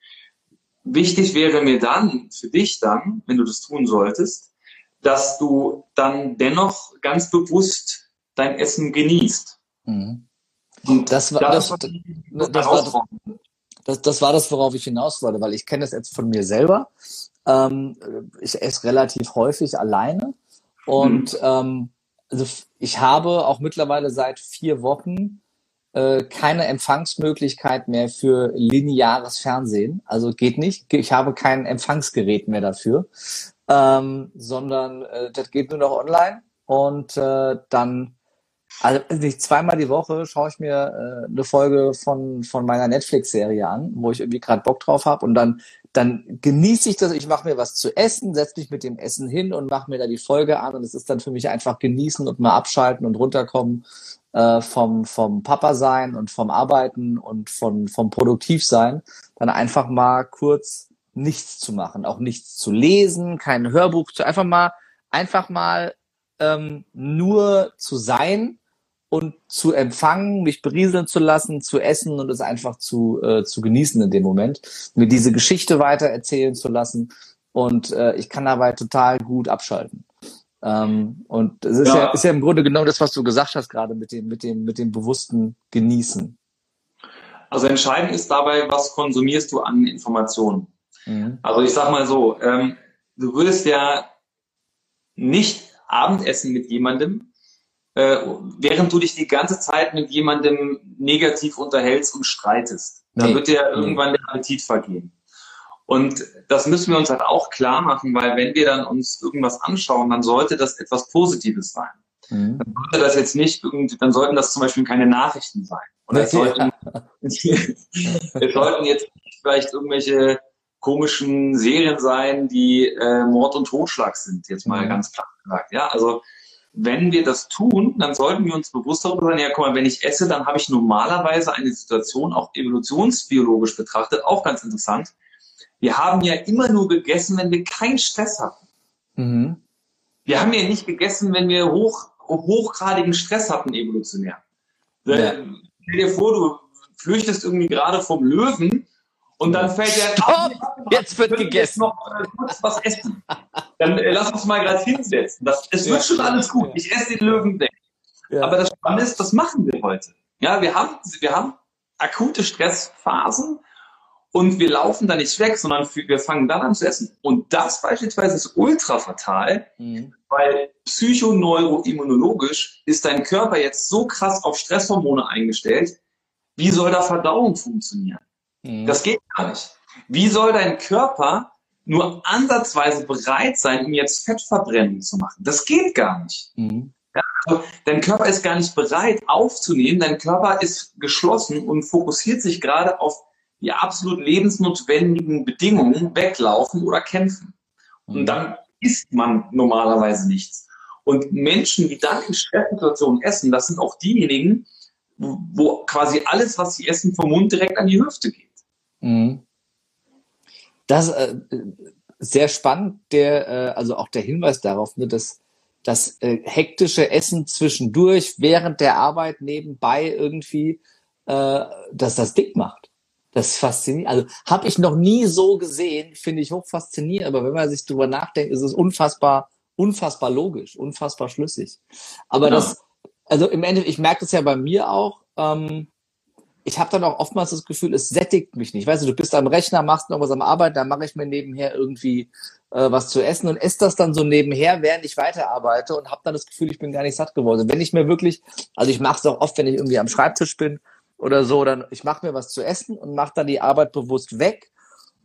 Wichtig wäre mir dann, für dich dann, wenn du das tun solltest, dass du dann dennoch ganz bewusst dein Essen genießt. Mhm. Und das war das, das, das, war, das, das war das, worauf ich hinaus wollte, weil ich kenne das jetzt von mir selber. Ähm, ich esse relativ häufig alleine und mhm. ähm, also ich habe auch mittlerweile seit vier Wochen äh, keine Empfangsmöglichkeit mehr für lineares Fernsehen. Also geht nicht. Ich habe kein Empfangsgerät mehr dafür, ähm, sondern äh, das geht nur noch online. Und äh, dann, also nicht zweimal die Woche schaue ich mir äh, eine Folge von, von meiner Netflix-Serie an, wo ich irgendwie gerade Bock drauf habe. Und dann, dann genieße ich das. Ich mache mir was zu essen, setze mich mit dem Essen hin und mache mir da die Folge an. Und es ist dann für mich einfach genießen und mal abschalten und runterkommen äh, vom, vom Papa sein und vom Arbeiten und von, vom Produktivsein, dann einfach mal kurz nichts zu machen, auch nichts zu lesen, kein Hörbuch zu, einfach mal, einfach mal ähm, nur zu sein und zu empfangen, mich berieseln zu lassen, zu essen und es einfach zu, äh, zu genießen in dem Moment, mir diese Geschichte weiter erzählen zu lassen und äh, ich kann dabei total gut abschalten. Ähm, und es ist ja. ja. ist ja im Grunde genau das, was du gesagt hast gerade mit dem, mit dem, mit dem bewussten Genießen. Also entscheidend ist dabei, was konsumierst du an Informationen. Mhm. Also ich sag mal so, ähm, du würdest ja nicht Abendessen mit jemandem, äh, während du dich die ganze Zeit mit jemandem negativ unterhältst und streitest. Da nee. wird dir irgendwann der Appetit vergehen. Und das müssen wir uns halt auch klar machen, weil wenn wir dann uns irgendwas anschauen, dann sollte das etwas Positives sein. Mhm. Dann sollte das jetzt nicht irgendwie, dann sollten das zum Beispiel keine Nachrichten sein. Oder es sollten, [laughs] es sollten jetzt vielleicht irgendwelche komischen Serien sein, die äh, Mord und Totschlag sind, jetzt mal mhm. ganz klar gesagt. Ja, also wenn wir das tun, dann sollten wir uns bewusst darüber sein, ja, guck mal, wenn ich esse, dann habe ich normalerweise eine Situation, auch evolutionsbiologisch betrachtet, auch ganz interessant, wir haben ja immer nur gegessen, wenn wir keinen Stress hatten. Mhm. Wir haben ja nicht gegessen, wenn wir hoch, hochgradigen Stress hatten, evolutionär. Ja. Stell dir vor, du flüchtest irgendwie gerade vom Löwen und dann fällt der Stopp, jetzt wird gegessen. noch was essen. Dann äh, lass uns mal gerade hinsetzen. Das, es wird ja. schon alles gut. Ich esse den Löwen weg. Ja. Aber das Spannende ist, das machen wir heute. Ja, wir haben, wir haben akute Stressphasen und wir laufen da nicht weg, sondern wir fangen dann an zu essen. Und das beispielsweise ist ultra fatal, mhm. weil psychoneuroimmunologisch ist dein Körper jetzt so krass auf Stresshormone eingestellt. Wie soll da Verdauung funktionieren? Mhm. Das geht gar nicht. Wie soll dein Körper nur ansatzweise bereit sein, um jetzt Fettverbrennung zu machen? Das geht gar nicht. Mhm. Ja, also dein Körper ist gar nicht bereit aufzunehmen. Dein Körper ist geschlossen und fokussiert sich gerade auf die absolut lebensnotwendigen Bedingungen weglaufen oder kämpfen. Und mhm. dann isst man normalerweise nichts. Und Menschen, die dann in Stresssituationen essen, das sind auch diejenigen, wo quasi alles, was sie essen, vom Mund direkt an die Hüfte geht. Mhm. Das äh, sehr spannend, der, äh, also auch der Hinweis darauf, ne, dass das äh, hektische Essen zwischendurch, während der Arbeit nebenbei irgendwie, äh, dass das dick macht. Das ist faszinierend. Also habe ich noch nie so gesehen, finde ich hoch faszinierend. Aber wenn man sich drüber nachdenkt, ist es unfassbar, unfassbar logisch, unfassbar schlüssig. Aber ja. das, also im Endeffekt, ich merke das ja bei mir auch. Ähm, ich habe dann auch oftmals das Gefühl, es sättigt mich nicht. Weißt du, du bist am Rechner, machst noch was am Arbeiten, dann mache ich mir nebenher irgendwie äh, was zu essen und esse das dann so nebenher, während ich weiterarbeite und habe dann das Gefühl, ich bin gar nicht satt geworden. Wenn ich mir wirklich, also ich mache es auch oft, wenn ich irgendwie am Schreibtisch bin oder so, dann ich mache mir was zu essen und mache dann die Arbeit bewusst weg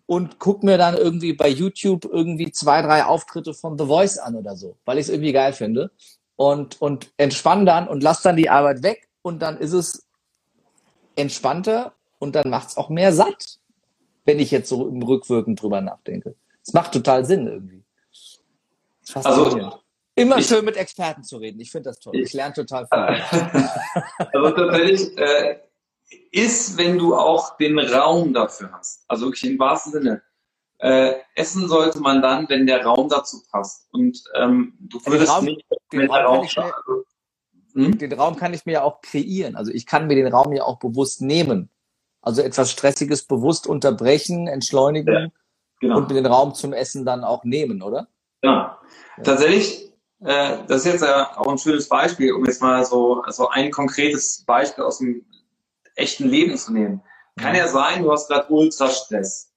und guck mir dann irgendwie bei YouTube irgendwie zwei, drei Auftritte von The Voice an oder so, weil ich es irgendwie geil finde und und entspann dann und lass dann die Arbeit weg und dann ist es entspannter und dann macht es auch mehr satt, wenn ich jetzt so im Rückwirken drüber nachdenke. Es macht total Sinn irgendwie. Also Immer ich, schön mit Experten zu reden. Ich finde das toll. Ich lerne total viel. [laughs] also tatsächlich, äh, ist, wenn du auch den Raum dafür hast. Also wirklich im wahrsten Sinne. Äh, essen sollte man dann, wenn der Raum dazu passt. Und ähm, du würdest Raum, nicht, den Raum, Raum mir, also, hm? den Raum kann ich mir ja auch kreieren. Also ich kann mir den Raum ja auch bewusst nehmen. Also etwas Stressiges bewusst unterbrechen, entschleunigen ja, genau. und mir den Raum zum Essen dann auch nehmen, oder? Ja. ja. Tatsächlich, äh, das ist jetzt ja auch ein schönes Beispiel, um jetzt mal so, so ein konkretes Beispiel aus dem echten Leben zu nehmen. Kann ja sein, du hast gerade Ultrastress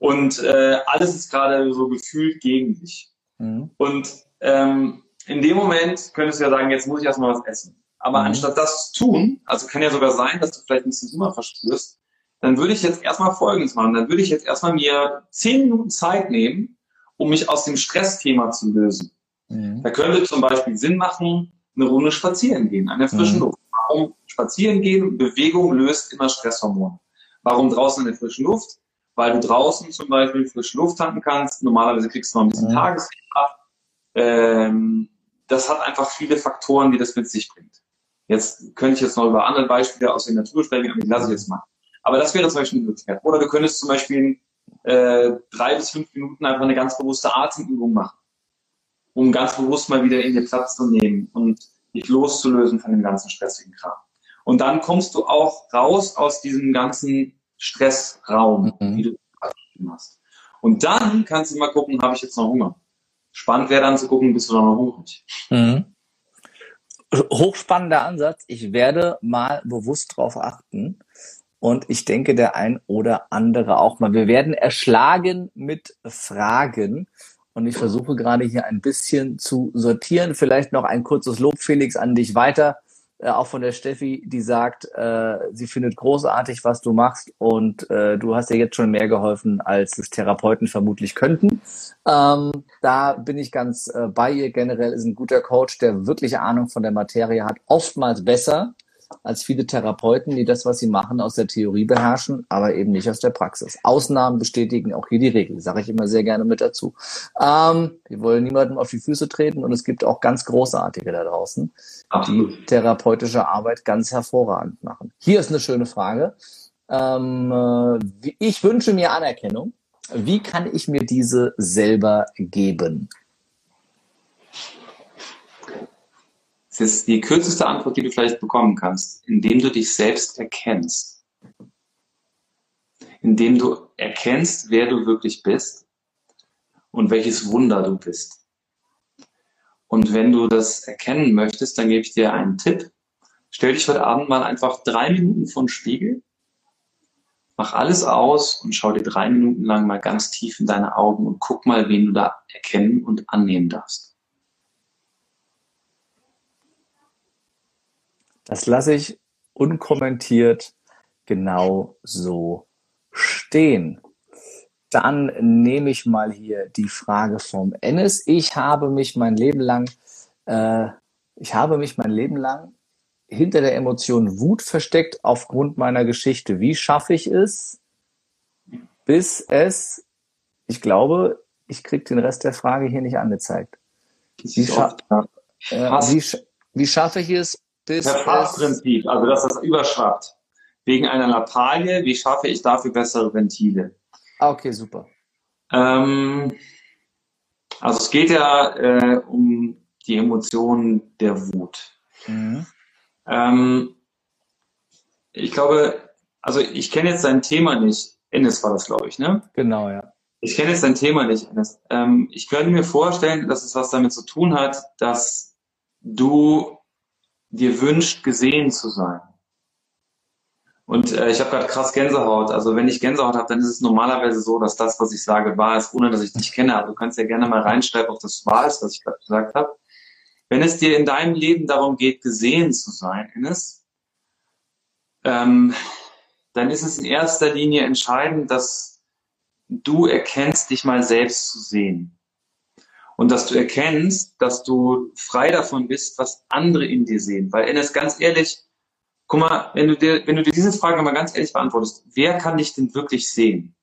und äh, alles ist gerade so gefühlt gegen dich. Mhm. Und ähm, in dem Moment könntest du ja sagen, jetzt muss ich erstmal was essen. Aber mhm. anstatt das zu tun, also kann ja sogar sein, dass du vielleicht ein bisschen Hunger verspürst, dann würde ich jetzt erstmal Folgendes machen. Dann würde ich jetzt erstmal mir zehn Minuten Zeit nehmen, um mich aus dem Stressthema zu lösen. Mhm. Da könnte zum Beispiel Sinn machen, eine Runde spazieren gehen, an der frischen mhm. Luft. Warum spazieren gehen? Bewegung löst immer Stresshormone. Warum draußen in der frischen Luft? Weil du draußen zum Beispiel frische Luft tanken kannst. Normalerweise kriegst du noch ein bisschen mhm. Tageslicht ab. Ähm, das hat einfach viele Faktoren, die das mit sich bringt. Jetzt könnte ich jetzt noch über andere Beispiele aus der Natur sprechen, aber die lasse ich jetzt mal. Aber das wäre zum Beispiel eine Möglichkeit. Oder du könntest zum Beispiel äh, drei bis fünf Minuten einfach eine ganz bewusste Atemübung machen, um ganz bewusst mal wieder in dir Platz zu nehmen und dich loszulösen von dem ganzen stressigen Kram. Und dann kommst du auch raus aus diesem ganzen Stressraum, mhm. wie du beschrieben hast. Und dann kannst du mal gucken, habe ich jetzt noch Hunger? Spannend wäre dann zu gucken, bist du noch hungrig? Mhm. Hochspannender Ansatz. Ich werde mal bewusst drauf achten. Und ich denke, der ein oder andere auch mal. Wir werden erschlagen mit Fragen. Und ich versuche gerade hier ein bisschen zu sortieren. Vielleicht noch ein kurzes Lob, Felix, an dich weiter. Äh, auch von der Steffi, die sagt, äh, sie findet großartig, was du machst und äh, du hast ja jetzt schon mehr geholfen, als es Therapeuten vermutlich könnten. Ähm, da bin ich ganz äh, bei ihr. Generell ist ein guter Coach, der wirklich Ahnung von der Materie hat, oftmals besser als viele Therapeuten, die das, was sie machen, aus der Theorie beherrschen, aber eben nicht aus der Praxis. Ausnahmen bestätigen auch hier die Regel, sage ich immer sehr gerne mit dazu. Ähm, wir wollen niemandem auf die Füße treten und es gibt auch ganz großartige da draußen, die therapeutische Arbeit ganz hervorragend machen. Hier ist eine schöne Frage. Ähm, äh, ich wünsche mir Anerkennung. Wie kann ich mir diese selber geben? Das ist die kürzeste Antwort, die du vielleicht bekommen kannst, indem du dich selbst erkennst. Indem du erkennst, wer du wirklich bist und welches Wunder du bist. Und wenn du das erkennen möchtest, dann gebe ich dir einen Tipp. stell dich heute Abend mal einfach drei Minuten vor den Spiegel, mach alles aus und schau dir drei Minuten lang mal ganz tief in deine Augen und guck mal, wen du da erkennen und annehmen darfst. Das lasse ich unkommentiert genau so stehen. Dann nehme ich mal hier die Frage vom Ennis. Ich habe mich mein Leben lang, äh, ich habe mich mein Leben lang hinter der Emotion Wut versteckt aufgrund meiner Geschichte. Wie schaffe ich es, bis es, ich glaube, ich kriege den Rest der Frage hier nicht angezeigt. Wie, scha äh, wie, wie, schaffe ich es, bis das Prinzip, also dass das überschwappt. Wegen einer Lappalie, wie schaffe ich dafür bessere Ventile? Ah, okay, super. Ähm, also es geht ja äh, um die Emotionen der Wut. Mhm. Ähm, ich glaube, also ich kenne jetzt dein Thema nicht. Ennis war das, glaube ich, ne? Genau, ja. Ich kenne jetzt dein Thema nicht, Ennis. Ähm, ich könnte mir vorstellen, dass es was damit zu tun hat, dass du dir wünscht, gesehen zu sein. Und äh, ich habe gerade krass Gänsehaut. Also wenn ich Gänsehaut habe, dann ist es normalerweise so, dass das, was ich sage, wahr ist, ohne dass ich dich kenne. Aber du kannst ja gerne mal reinschreiben, ob das wahr ist, was ich gerade gesagt habe. Wenn es dir in deinem Leben darum geht, gesehen zu sein, Ines, ähm, dann ist es in erster Linie entscheidend, dass du erkennst, dich mal selbst zu sehen und dass du erkennst, dass du frei davon bist, was andere in dir sehen. Weil Enes, ganz ehrlich, guck mal, wenn du dir, wenn du dir diese Frage mal ganz ehrlich beantwortest, wer kann dich denn wirklich sehen?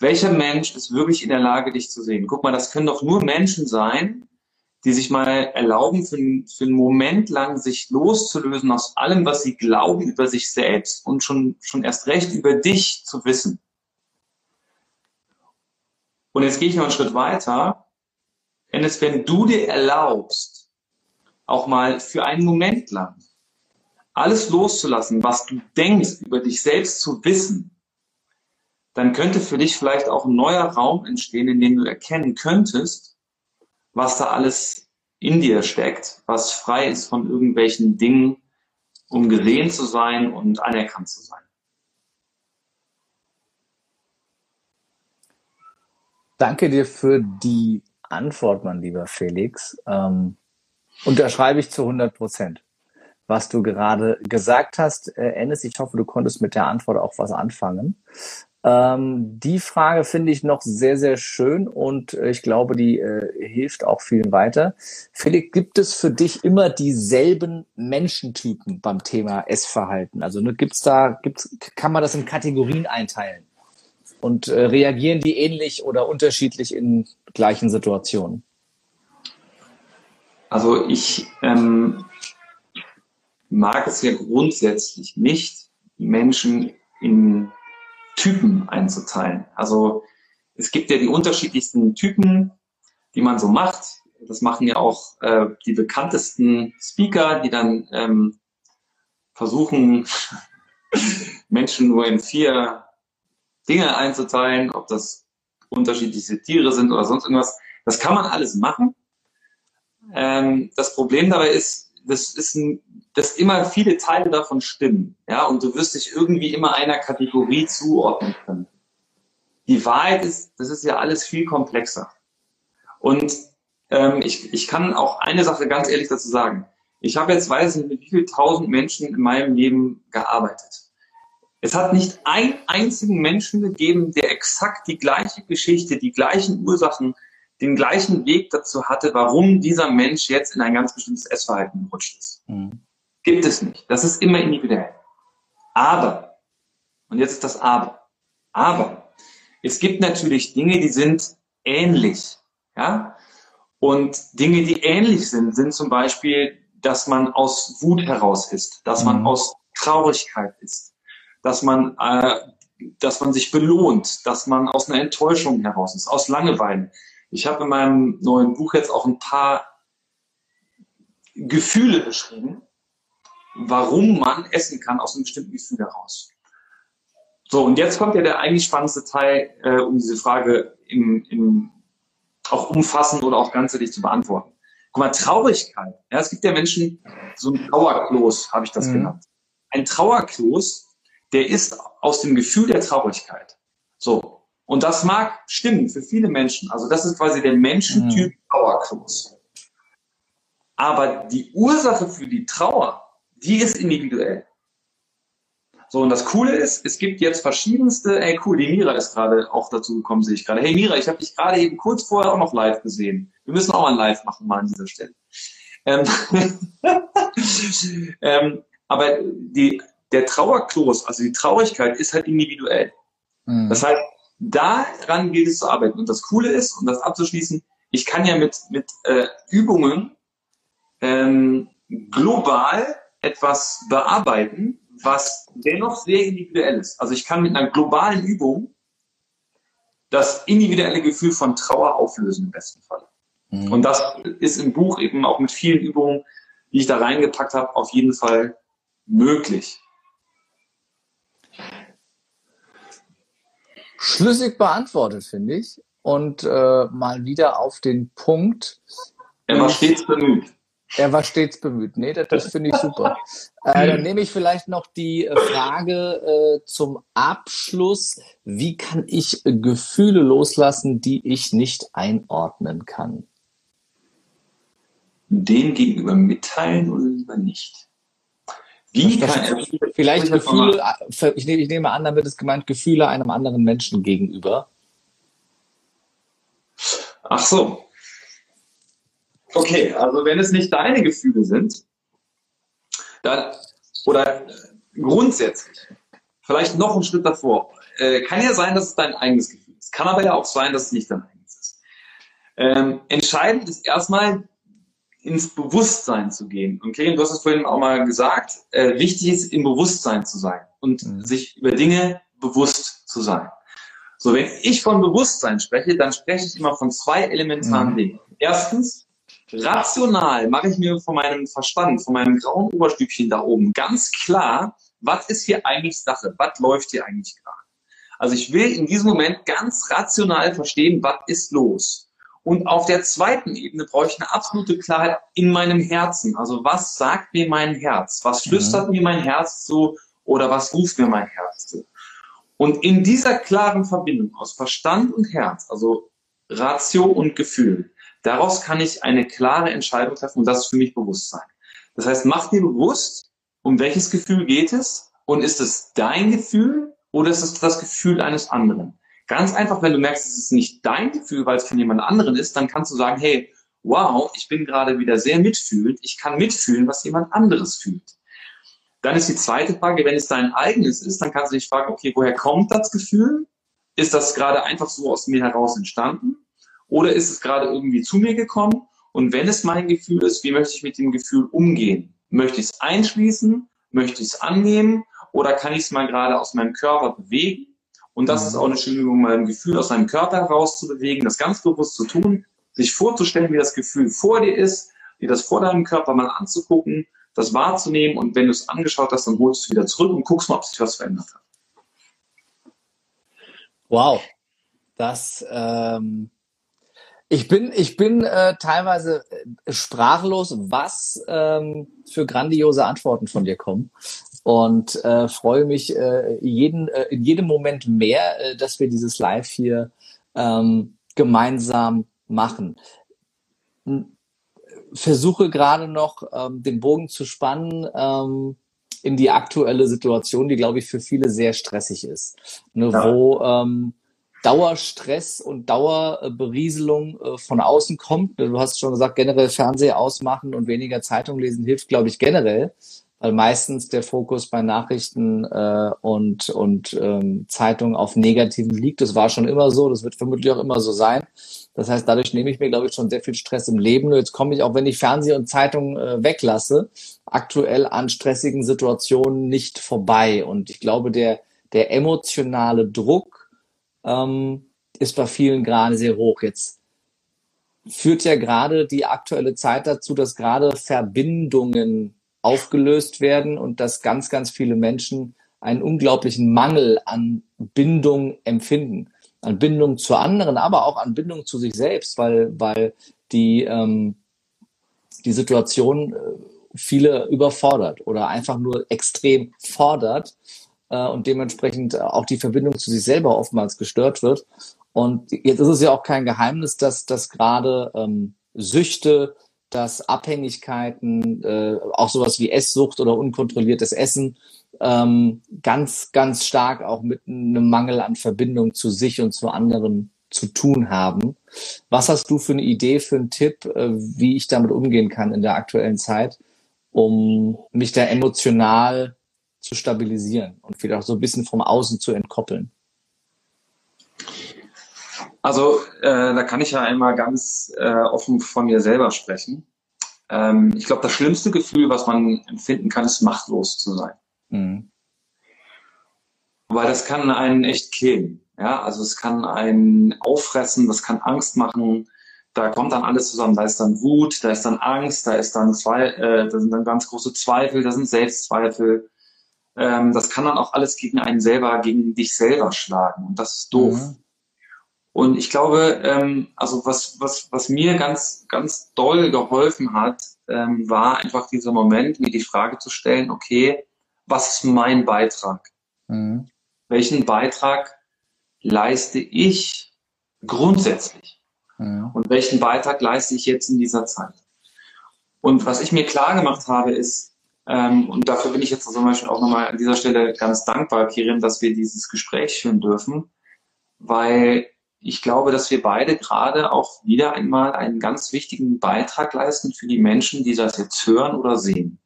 Welcher Mensch ist wirklich in der Lage, dich zu sehen? Guck mal, das können doch nur Menschen sein, die sich mal erlauben, für, für einen Moment lang sich loszulösen aus allem, was sie glauben über sich selbst und schon, schon erst recht über dich zu wissen. Und jetzt gehe ich noch einen Schritt weiter Dennis, wenn du dir erlaubst, auch mal für einen Moment lang alles loszulassen, was du denkst, über dich selbst zu wissen, dann könnte für dich vielleicht auch ein neuer Raum entstehen, in dem du erkennen könntest, was da alles in dir steckt, was frei ist von irgendwelchen Dingen, um gesehen zu sein und anerkannt zu sein. Danke dir für die Antwort, mein lieber Felix, ähm, unterschreibe ich zu 100 Prozent. Was du gerade gesagt hast, äh, Ennis, ich hoffe, du konntest mit der Antwort auch was anfangen. Ähm, die Frage finde ich noch sehr, sehr schön und äh, ich glaube, die äh, hilft auch vielen weiter. Felix, gibt es für dich immer dieselben Menschentypen beim Thema Essverhalten? Also ne, gibt's da, gibt's, kann man das in Kategorien einteilen? Und äh, reagieren die ähnlich oder unterschiedlich in gleichen Situationen? Also ich ähm, mag es ja grundsätzlich nicht, Menschen in Typen einzuteilen. Also es gibt ja die unterschiedlichsten Typen, die man so macht. Das machen ja auch äh, die bekanntesten Speaker, die dann ähm, versuchen, [laughs] Menschen nur in vier Dinge einzuteilen, ob das unterschiedliche Tiere sind oder sonst irgendwas. Das kann man alles machen. Ähm, das Problem dabei ist, das ist ein, dass immer viele Teile davon stimmen, ja, und du wirst dich irgendwie immer einer Kategorie zuordnen können. Die Wahrheit ist, das ist ja alles viel komplexer. Und ähm, ich, ich kann auch eine Sache ganz ehrlich dazu sagen. Ich habe jetzt, weiß nicht, mit wie viel tausend Menschen in meinem Leben gearbeitet. Es hat nicht einen einzigen Menschen gegeben, der exakt die gleiche Geschichte, die gleichen Ursachen, den gleichen Weg dazu hatte, warum dieser Mensch jetzt in ein ganz bestimmtes Essverhalten gerutscht ist. Mhm. Gibt es nicht. Das ist immer individuell. Aber, und jetzt ist das Aber, aber es gibt natürlich Dinge, die sind ähnlich. Ja? Und Dinge, die ähnlich sind, sind zum Beispiel, dass man aus Wut heraus ist, dass man mhm. aus Traurigkeit ist, dass man, äh, dass man sich belohnt, dass man aus einer Enttäuschung heraus ist, aus Langeweile. Ich habe in meinem neuen Buch jetzt auch ein paar Gefühle beschrieben, warum man essen kann aus einem bestimmten Gefühl heraus. So, und jetzt kommt ja der eigentlich spannendste Teil, äh, um diese Frage im, im, auch umfassend oder auch ganzheitlich zu beantworten. Guck mal, Traurigkeit. Ja, es gibt ja Menschen, so ein Trauerklos habe ich das mhm. genannt. Ein Trauerklos, der ist aus dem Gefühl der Traurigkeit. So. Und das mag stimmen für viele Menschen. Also das ist quasi der Menschentyp mhm. Trauerklos. Aber die Ursache für die Trauer, die ist individuell. So, und das Coole ist, es gibt jetzt verschiedenste, ey cool, die Mira ist gerade auch dazu gekommen, sehe ich gerade. Hey Mira, ich habe dich gerade eben kurz vorher auch noch live gesehen. Wir müssen auch mal ein Live machen, mal an dieser Stelle. Ähm, [laughs] ähm, aber die, der Trauerklos, also die Traurigkeit, ist halt individuell. Mhm. Das heißt, daran gilt es zu arbeiten. Und das Coole ist, um das abzuschließen, ich kann ja mit, mit äh, Übungen ähm, global etwas bearbeiten, was dennoch sehr individuell ist. Also ich kann mit einer globalen Übung das individuelle Gefühl von Trauer auflösen im besten Fall. Mhm. Und das ist im Buch eben auch mit vielen Übungen, die ich da reingepackt habe, auf jeden Fall möglich. Schlüssig beantwortet, finde ich. Und äh, mal wieder auf den Punkt. Er war stets bemüht. Er war stets bemüht. Nee, das, das finde ich super. Äh, dann nehme ich vielleicht noch die äh, Frage äh, zum Abschluss. Wie kann ich Gefühle loslassen, die ich nicht einordnen kann? Dem gegenüber mitteilen oder lieber nicht? Wie das kann er vielleicht Gefühle, äh, ich nehme, ich nehme an, damit ist gemeint Gefühle einem anderen Menschen gegenüber. Ach so. Okay, also wenn es nicht deine Gefühle sind, dann, oder grundsätzlich, vielleicht noch einen Schritt davor, äh, kann ja sein, dass es dein eigenes Gefühl ist. Kann aber ja auch sein, dass es nicht dein eigenes ist. Ähm, entscheidend ist erstmal, ins Bewusstsein zu gehen. Und Karin, du hast es vorhin auch mal gesagt, äh, wichtig ist, im Bewusstsein zu sein und mhm. sich über Dinge bewusst zu sein. So, wenn ich von Bewusstsein spreche, dann spreche ich immer von zwei elementaren mhm. Dingen. Erstens, Rational mache ich mir von meinem Verstand, von meinem grauen Oberstübchen da oben ganz klar, was ist hier eigentlich Sache? Was läuft hier eigentlich gerade? Also ich will in diesem Moment ganz rational verstehen, was ist los? Und auf der zweiten Ebene brauche ich eine absolute Klarheit in meinem Herzen. Also was sagt mir mein Herz? Was flüstert mhm. mir mein Herz zu? Oder was ruft mir mein Herz zu? Und in dieser klaren Verbindung aus Verstand und Herz, also Ratio und Gefühl, Daraus kann ich eine klare Entscheidung treffen und das ist für mich Bewusstsein. Das heißt, mach dir bewusst, um welches Gefühl geht es und ist es dein Gefühl oder ist es das Gefühl eines anderen? Ganz einfach, wenn du merkst, es ist nicht dein Gefühl, weil es von jemand anderen ist, dann kannst du sagen, hey, wow, ich bin gerade wieder sehr mitfühlend, ich kann mitfühlen, was jemand anderes fühlt. Dann ist die zweite Frage, wenn es dein eigenes ist, dann kannst du dich fragen, okay, woher kommt das Gefühl? Ist das gerade einfach so aus mir heraus entstanden? Oder ist es gerade irgendwie zu mir gekommen? Und wenn es mein Gefühl ist, wie möchte ich mit dem Gefühl umgehen? Möchte ich es einschließen? Möchte ich es annehmen? Oder kann ich es mal gerade aus meinem Körper bewegen? Und das ist auch eine schöne Übung, mal ein Gefühl aus meinem Körper heraus zu bewegen, das ganz bewusst zu tun, sich vorzustellen, wie das Gefühl vor dir ist, dir das vor deinem Körper mal anzugucken, das wahrzunehmen und wenn du es angeschaut hast, dann holst du es wieder zurück und guckst mal, ob sich was verändert hat. Wow, das ähm, ich bin, ich bin äh, teilweise äh, sprachlos, was ähm, für grandiose Antworten von dir kommen und äh, freue mich äh, jeden, äh, in jedem Moment mehr, äh, dass wir dieses Live hier ähm, gemeinsam machen. Versuche gerade noch ähm, den Bogen zu spannen ähm, in die aktuelle Situation, die glaube ich für viele sehr stressig ist, ne, ja. wo ähm, Dauerstress und Dauerberieselung äh, von außen kommt. Du hast schon gesagt, generell Fernseher ausmachen und weniger Zeitung lesen hilft, glaube ich, generell, weil meistens der Fokus bei Nachrichten äh, und, und ähm, Zeitungen auf Negativen liegt. Das war schon immer so, das wird vermutlich auch immer so sein. Das heißt, dadurch nehme ich mir, glaube ich, schon sehr viel Stress im Leben. Nur jetzt komme ich, auch wenn ich Fernseher und Zeitung äh, weglasse, aktuell an stressigen Situationen nicht vorbei. Und ich glaube, der, der emotionale Druck, ähm, ist bei vielen gerade sehr hoch. Jetzt führt ja gerade die aktuelle Zeit dazu, dass gerade Verbindungen aufgelöst werden und dass ganz, ganz viele Menschen einen unglaublichen Mangel an Bindung empfinden. An Bindung zu anderen, aber auch an Bindung zu sich selbst, weil, weil die, ähm, die Situation äh, viele überfordert oder einfach nur extrem fordert äh, und dementsprechend auch die Verbindung zu sich selber oftmals gestört wird. Und jetzt ist es ja auch kein Geheimnis, dass, dass gerade ähm, Süchte, dass Abhängigkeiten, äh, auch sowas wie Esssucht oder unkontrolliertes Essen, ähm, ganz, ganz stark auch mit einem Mangel an Verbindung zu sich und zu anderen zu tun haben. Was hast du für eine Idee, für einen Tipp, äh, wie ich damit umgehen kann in der aktuellen Zeit, um mich da emotional zu stabilisieren und vielleicht auch so ein bisschen vom Außen zu entkoppeln? Also äh, da kann ich ja einmal ganz äh, offen von mir selber sprechen. Ähm, ich glaube, das schlimmste Gefühl, was man empfinden kann, ist machtlos zu sein. Mhm. Weil das kann einen echt killen. Ja, also es kann einen auffressen, das kann Angst machen. Da kommt dann alles zusammen. Da ist dann Wut, da ist dann Angst, da ist dann zwei, äh, da sind dann ganz große Zweifel, da sind Selbstzweifel. Ähm, das kann dann auch alles gegen einen selber, gegen dich selber schlagen. Und das ist doof. Mhm. Und ich glaube, ähm, also was, was, was mir ganz, ganz doll geholfen hat, ähm, war einfach dieser Moment, mir die Frage zu stellen, okay, was ist mein Beitrag? Mhm. Welchen Beitrag leiste ich grundsätzlich? Mhm. Und welchen Beitrag leiste ich jetzt in dieser Zeit? Und was ich mir klar gemacht habe, ist, ähm, und dafür bin ich jetzt zum Beispiel auch nochmal an dieser Stelle ganz dankbar, Kirin, dass wir dieses Gespräch führen dürfen, weil ich glaube, dass wir beide gerade auch wieder einmal einen ganz wichtigen Beitrag leisten für die Menschen, die das jetzt hören oder sehen.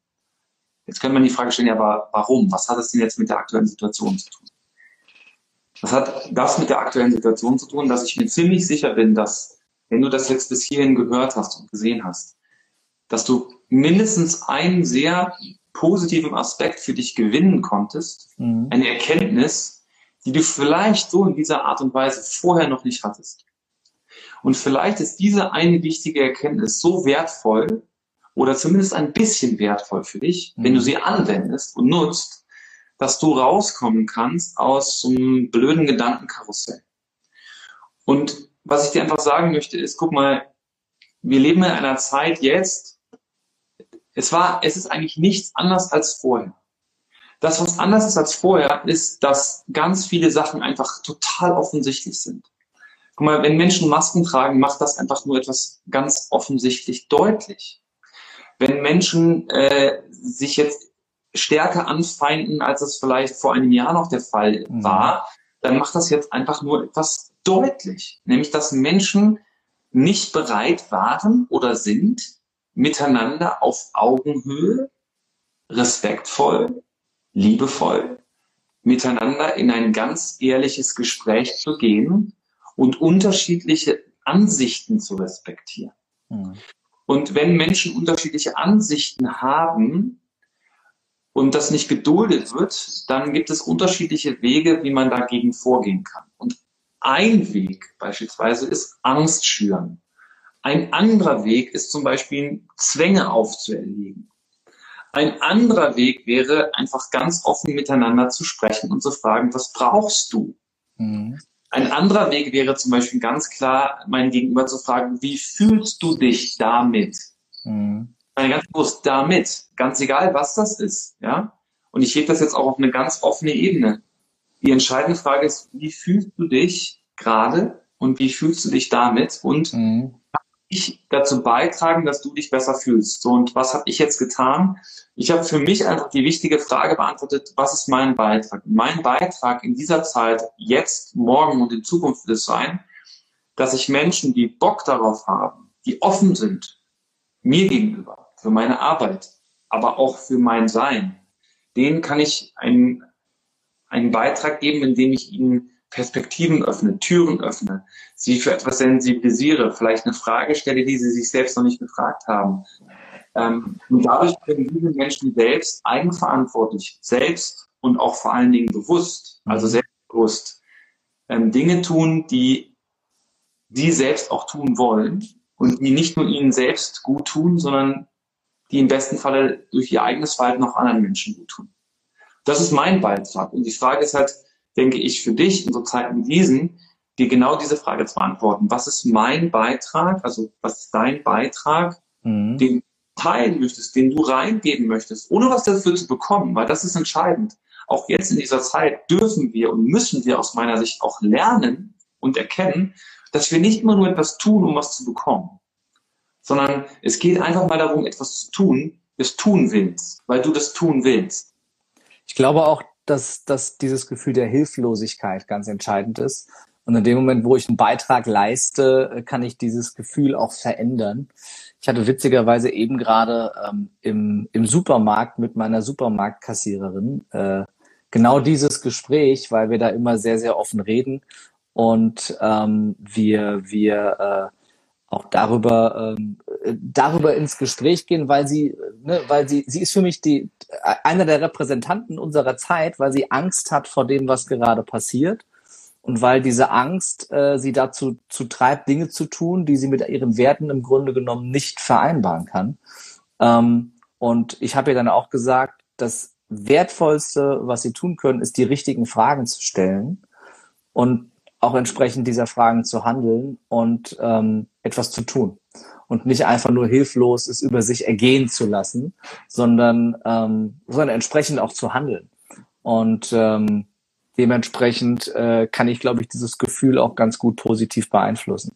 Jetzt könnte man die Frage stellen, ja, aber warum? Was hat das denn jetzt mit der aktuellen Situation zu tun? Das hat das mit der aktuellen Situation zu tun, dass ich mir ziemlich sicher bin, dass, wenn du das jetzt bis hierhin gehört hast und gesehen hast, dass du mindestens einen sehr positiven Aspekt für dich gewinnen konntest, mhm. eine Erkenntnis, die du vielleicht so in dieser Art und Weise vorher noch nicht hattest. Und vielleicht ist diese eine wichtige Erkenntnis so wertvoll oder zumindest ein bisschen wertvoll für dich, wenn du mhm. sie anwendest und nutzt, dass du rauskommen kannst aus so einem blöden Gedankenkarussell. Und was ich dir einfach sagen möchte, ist, guck mal, wir leben in einer Zeit jetzt, es war, es ist eigentlich nichts anders als vorher. Das, was anders ist als vorher, ist, dass ganz viele Sachen einfach total offensichtlich sind. Guck mal, wenn Menschen Masken tragen, macht das einfach nur etwas ganz offensichtlich deutlich. Wenn Menschen äh, sich jetzt stärker anfeinden, als es vielleicht vor einem Jahr noch der Fall mhm. war, dann macht das jetzt einfach nur etwas deutlich. Nämlich, dass Menschen nicht bereit waren oder sind, miteinander auf Augenhöhe, respektvoll, liebevoll miteinander in ein ganz ehrliches Gespräch zu gehen und unterschiedliche Ansichten zu respektieren. Mhm. Und wenn Menschen unterschiedliche Ansichten haben und das nicht geduldet wird, dann gibt es unterschiedliche Wege, wie man dagegen vorgehen kann. Und ein Weg beispielsweise ist Angst schüren. Ein anderer Weg ist zum Beispiel Zwänge aufzuerlegen. Ein anderer Weg wäre, einfach ganz offen miteinander zu sprechen und zu fragen, was brauchst du? Mhm. Ein anderer Weg wäre zum Beispiel ganz klar, mein Gegenüber zu fragen, wie fühlst du dich damit? Mhm. Ganz bewusst damit, ganz egal, was das ist, ja. Und ich hebe das jetzt auch auf eine ganz offene Ebene. Die entscheidende Frage ist, wie fühlst du dich gerade und wie fühlst du dich damit? Und mhm ich dazu beitragen, dass du dich besser fühlst. Und was habe ich jetzt getan? Ich habe für mich einfach die wichtige Frage beantwortet, was ist mein Beitrag? Mein Beitrag in dieser Zeit, jetzt, morgen und in Zukunft wird es sein, dass ich Menschen, die Bock darauf haben, die offen sind, mir gegenüber, für meine Arbeit, aber auch für mein Sein, denen kann ich einen, einen Beitrag geben, indem ich ihnen Perspektiven öffne, Türen öffne, sie für etwas sensibilisiere, vielleicht eine Frage stelle, die sie sich selbst noch nicht gefragt haben. Ähm, und dadurch können diese Menschen selbst eigenverantwortlich, selbst und auch vor allen Dingen bewusst, also mhm. selbstbewusst, ähm, Dinge tun, die sie selbst auch tun wollen und die nicht nur ihnen selbst gut tun, sondern die im besten Falle durch ihr eigenes Verhalten auch anderen Menschen gut tun. Das ist mein Beitrag. Und die Frage ist halt, denke ich, für dich in so Zeiten wie diesen, dir genau diese Frage zu beantworten. Was ist mein Beitrag? Also was ist dein Beitrag, mhm. den teilen möchtest, den du reingeben möchtest, ohne was dafür zu bekommen, weil das ist entscheidend. Auch jetzt in dieser Zeit dürfen wir und müssen wir aus meiner Sicht auch lernen und erkennen, dass wir nicht immer nur etwas tun, um was zu bekommen, sondern es geht einfach mal darum, etwas zu tun, es tun willst, weil du das tun willst. Ich glaube auch, dass, dass dieses Gefühl der Hilflosigkeit ganz entscheidend ist. Und in dem Moment, wo ich einen Beitrag leiste, kann ich dieses Gefühl auch verändern. Ich hatte witzigerweise eben gerade ähm, im, im Supermarkt mit meiner Supermarktkassiererin äh, genau dieses Gespräch, weil wir da immer sehr, sehr offen reden und ähm, wir, wir äh, auch darüber, ähm, darüber ins Gespräch gehen, weil sie, ne, weil sie, sie ist für mich die, einer der Repräsentanten unserer Zeit, weil sie Angst hat vor dem, was gerade passiert und weil diese Angst äh, sie dazu zu treibt, Dinge zu tun, die sie mit ihren Werten im Grunde genommen nicht vereinbaren kann. Ähm, und ich habe ihr dann auch gesagt, das Wertvollste, was sie tun können, ist die richtigen Fragen zu stellen und auch entsprechend dieser Fragen zu handeln und ähm, etwas zu tun. Und nicht einfach nur hilflos es über sich ergehen zu lassen, sondern, ähm, sondern entsprechend auch zu handeln. Und ähm, dementsprechend äh, kann ich, glaube ich, dieses Gefühl auch ganz gut positiv beeinflussen.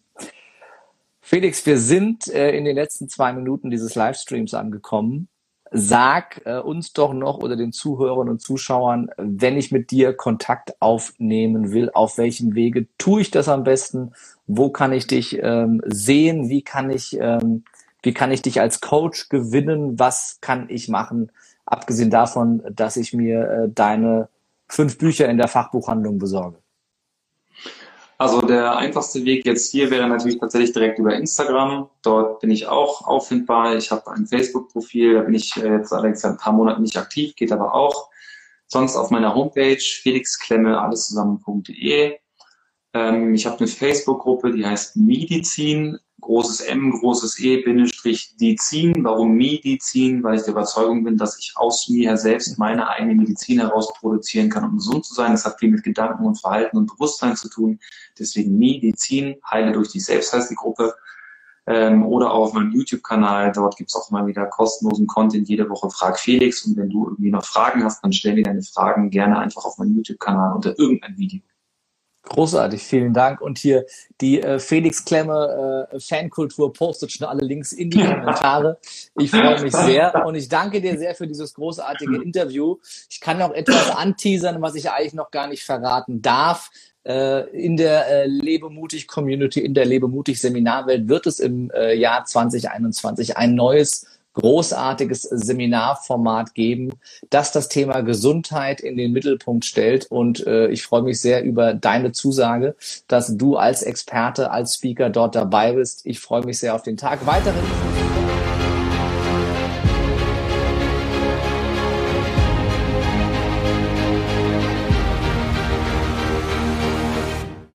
Felix, wir sind äh, in den letzten zwei Minuten dieses Livestreams angekommen sag äh, uns doch noch oder den Zuhörern und Zuschauern, wenn ich mit dir Kontakt aufnehmen will, auf welchem Wege tue ich das am besten? Wo kann ich dich ähm, sehen? Wie kann ich, ähm, wie kann ich dich als Coach gewinnen? Was kann ich machen? Abgesehen davon, dass ich mir äh, deine fünf Bücher in der Fachbuchhandlung besorge. Also der einfachste Weg jetzt hier wäre natürlich tatsächlich direkt über Instagram. Dort bin ich auch auffindbar. Ich habe ein Facebook-Profil, da bin ich äh, jetzt allerdings seit ein paar Monaten nicht aktiv, geht aber auch. Sonst auf meiner Homepage felixklemme alleszusammen.de. Ähm, ich habe eine Facebook-Gruppe, die heißt Medizin großes M, großes E, Bindestrich, Dizin. Warum Medizin? Weil ich der Überzeugung bin, dass ich aus mir selbst meine eigene Medizin heraus produzieren kann, um gesund zu sein. Das hat viel mit Gedanken und Verhalten und Bewusstsein zu tun. Deswegen Medizin, Heile durch dich selbst heißt die Gruppe. Ähm, oder auf meinem YouTube-Kanal. Dort gibt's auch mal wieder kostenlosen Content. Jede Woche Frag Felix. Und wenn du irgendwie noch Fragen hast, dann stell dir deine Fragen gerne einfach auf meinem YouTube-Kanal unter irgendein Video. Großartig, vielen Dank. Und hier die äh, Felix Klemme äh, Fankultur postet schon alle Links in die Kommentare. Ich freue mich sehr [laughs] und ich danke dir sehr für dieses großartige Interview. Ich kann noch etwas anteasern, was ich eigentlich noch gar nicht verraten darf. Äh, in der äh, Lebemutig Community, in der Lebemutig Seminarwelt wird es im äh, Jahr 2021 ein neues großartiges Seminarformat geben, das das Thema Gesundheit in den Mittelpunkt stellt. Und äh, ich freue mich sehr über deine Zusage, dass du als Experte, als Speaker dort dabei bist. Ich freue mich sehr auf den Tag. Weitere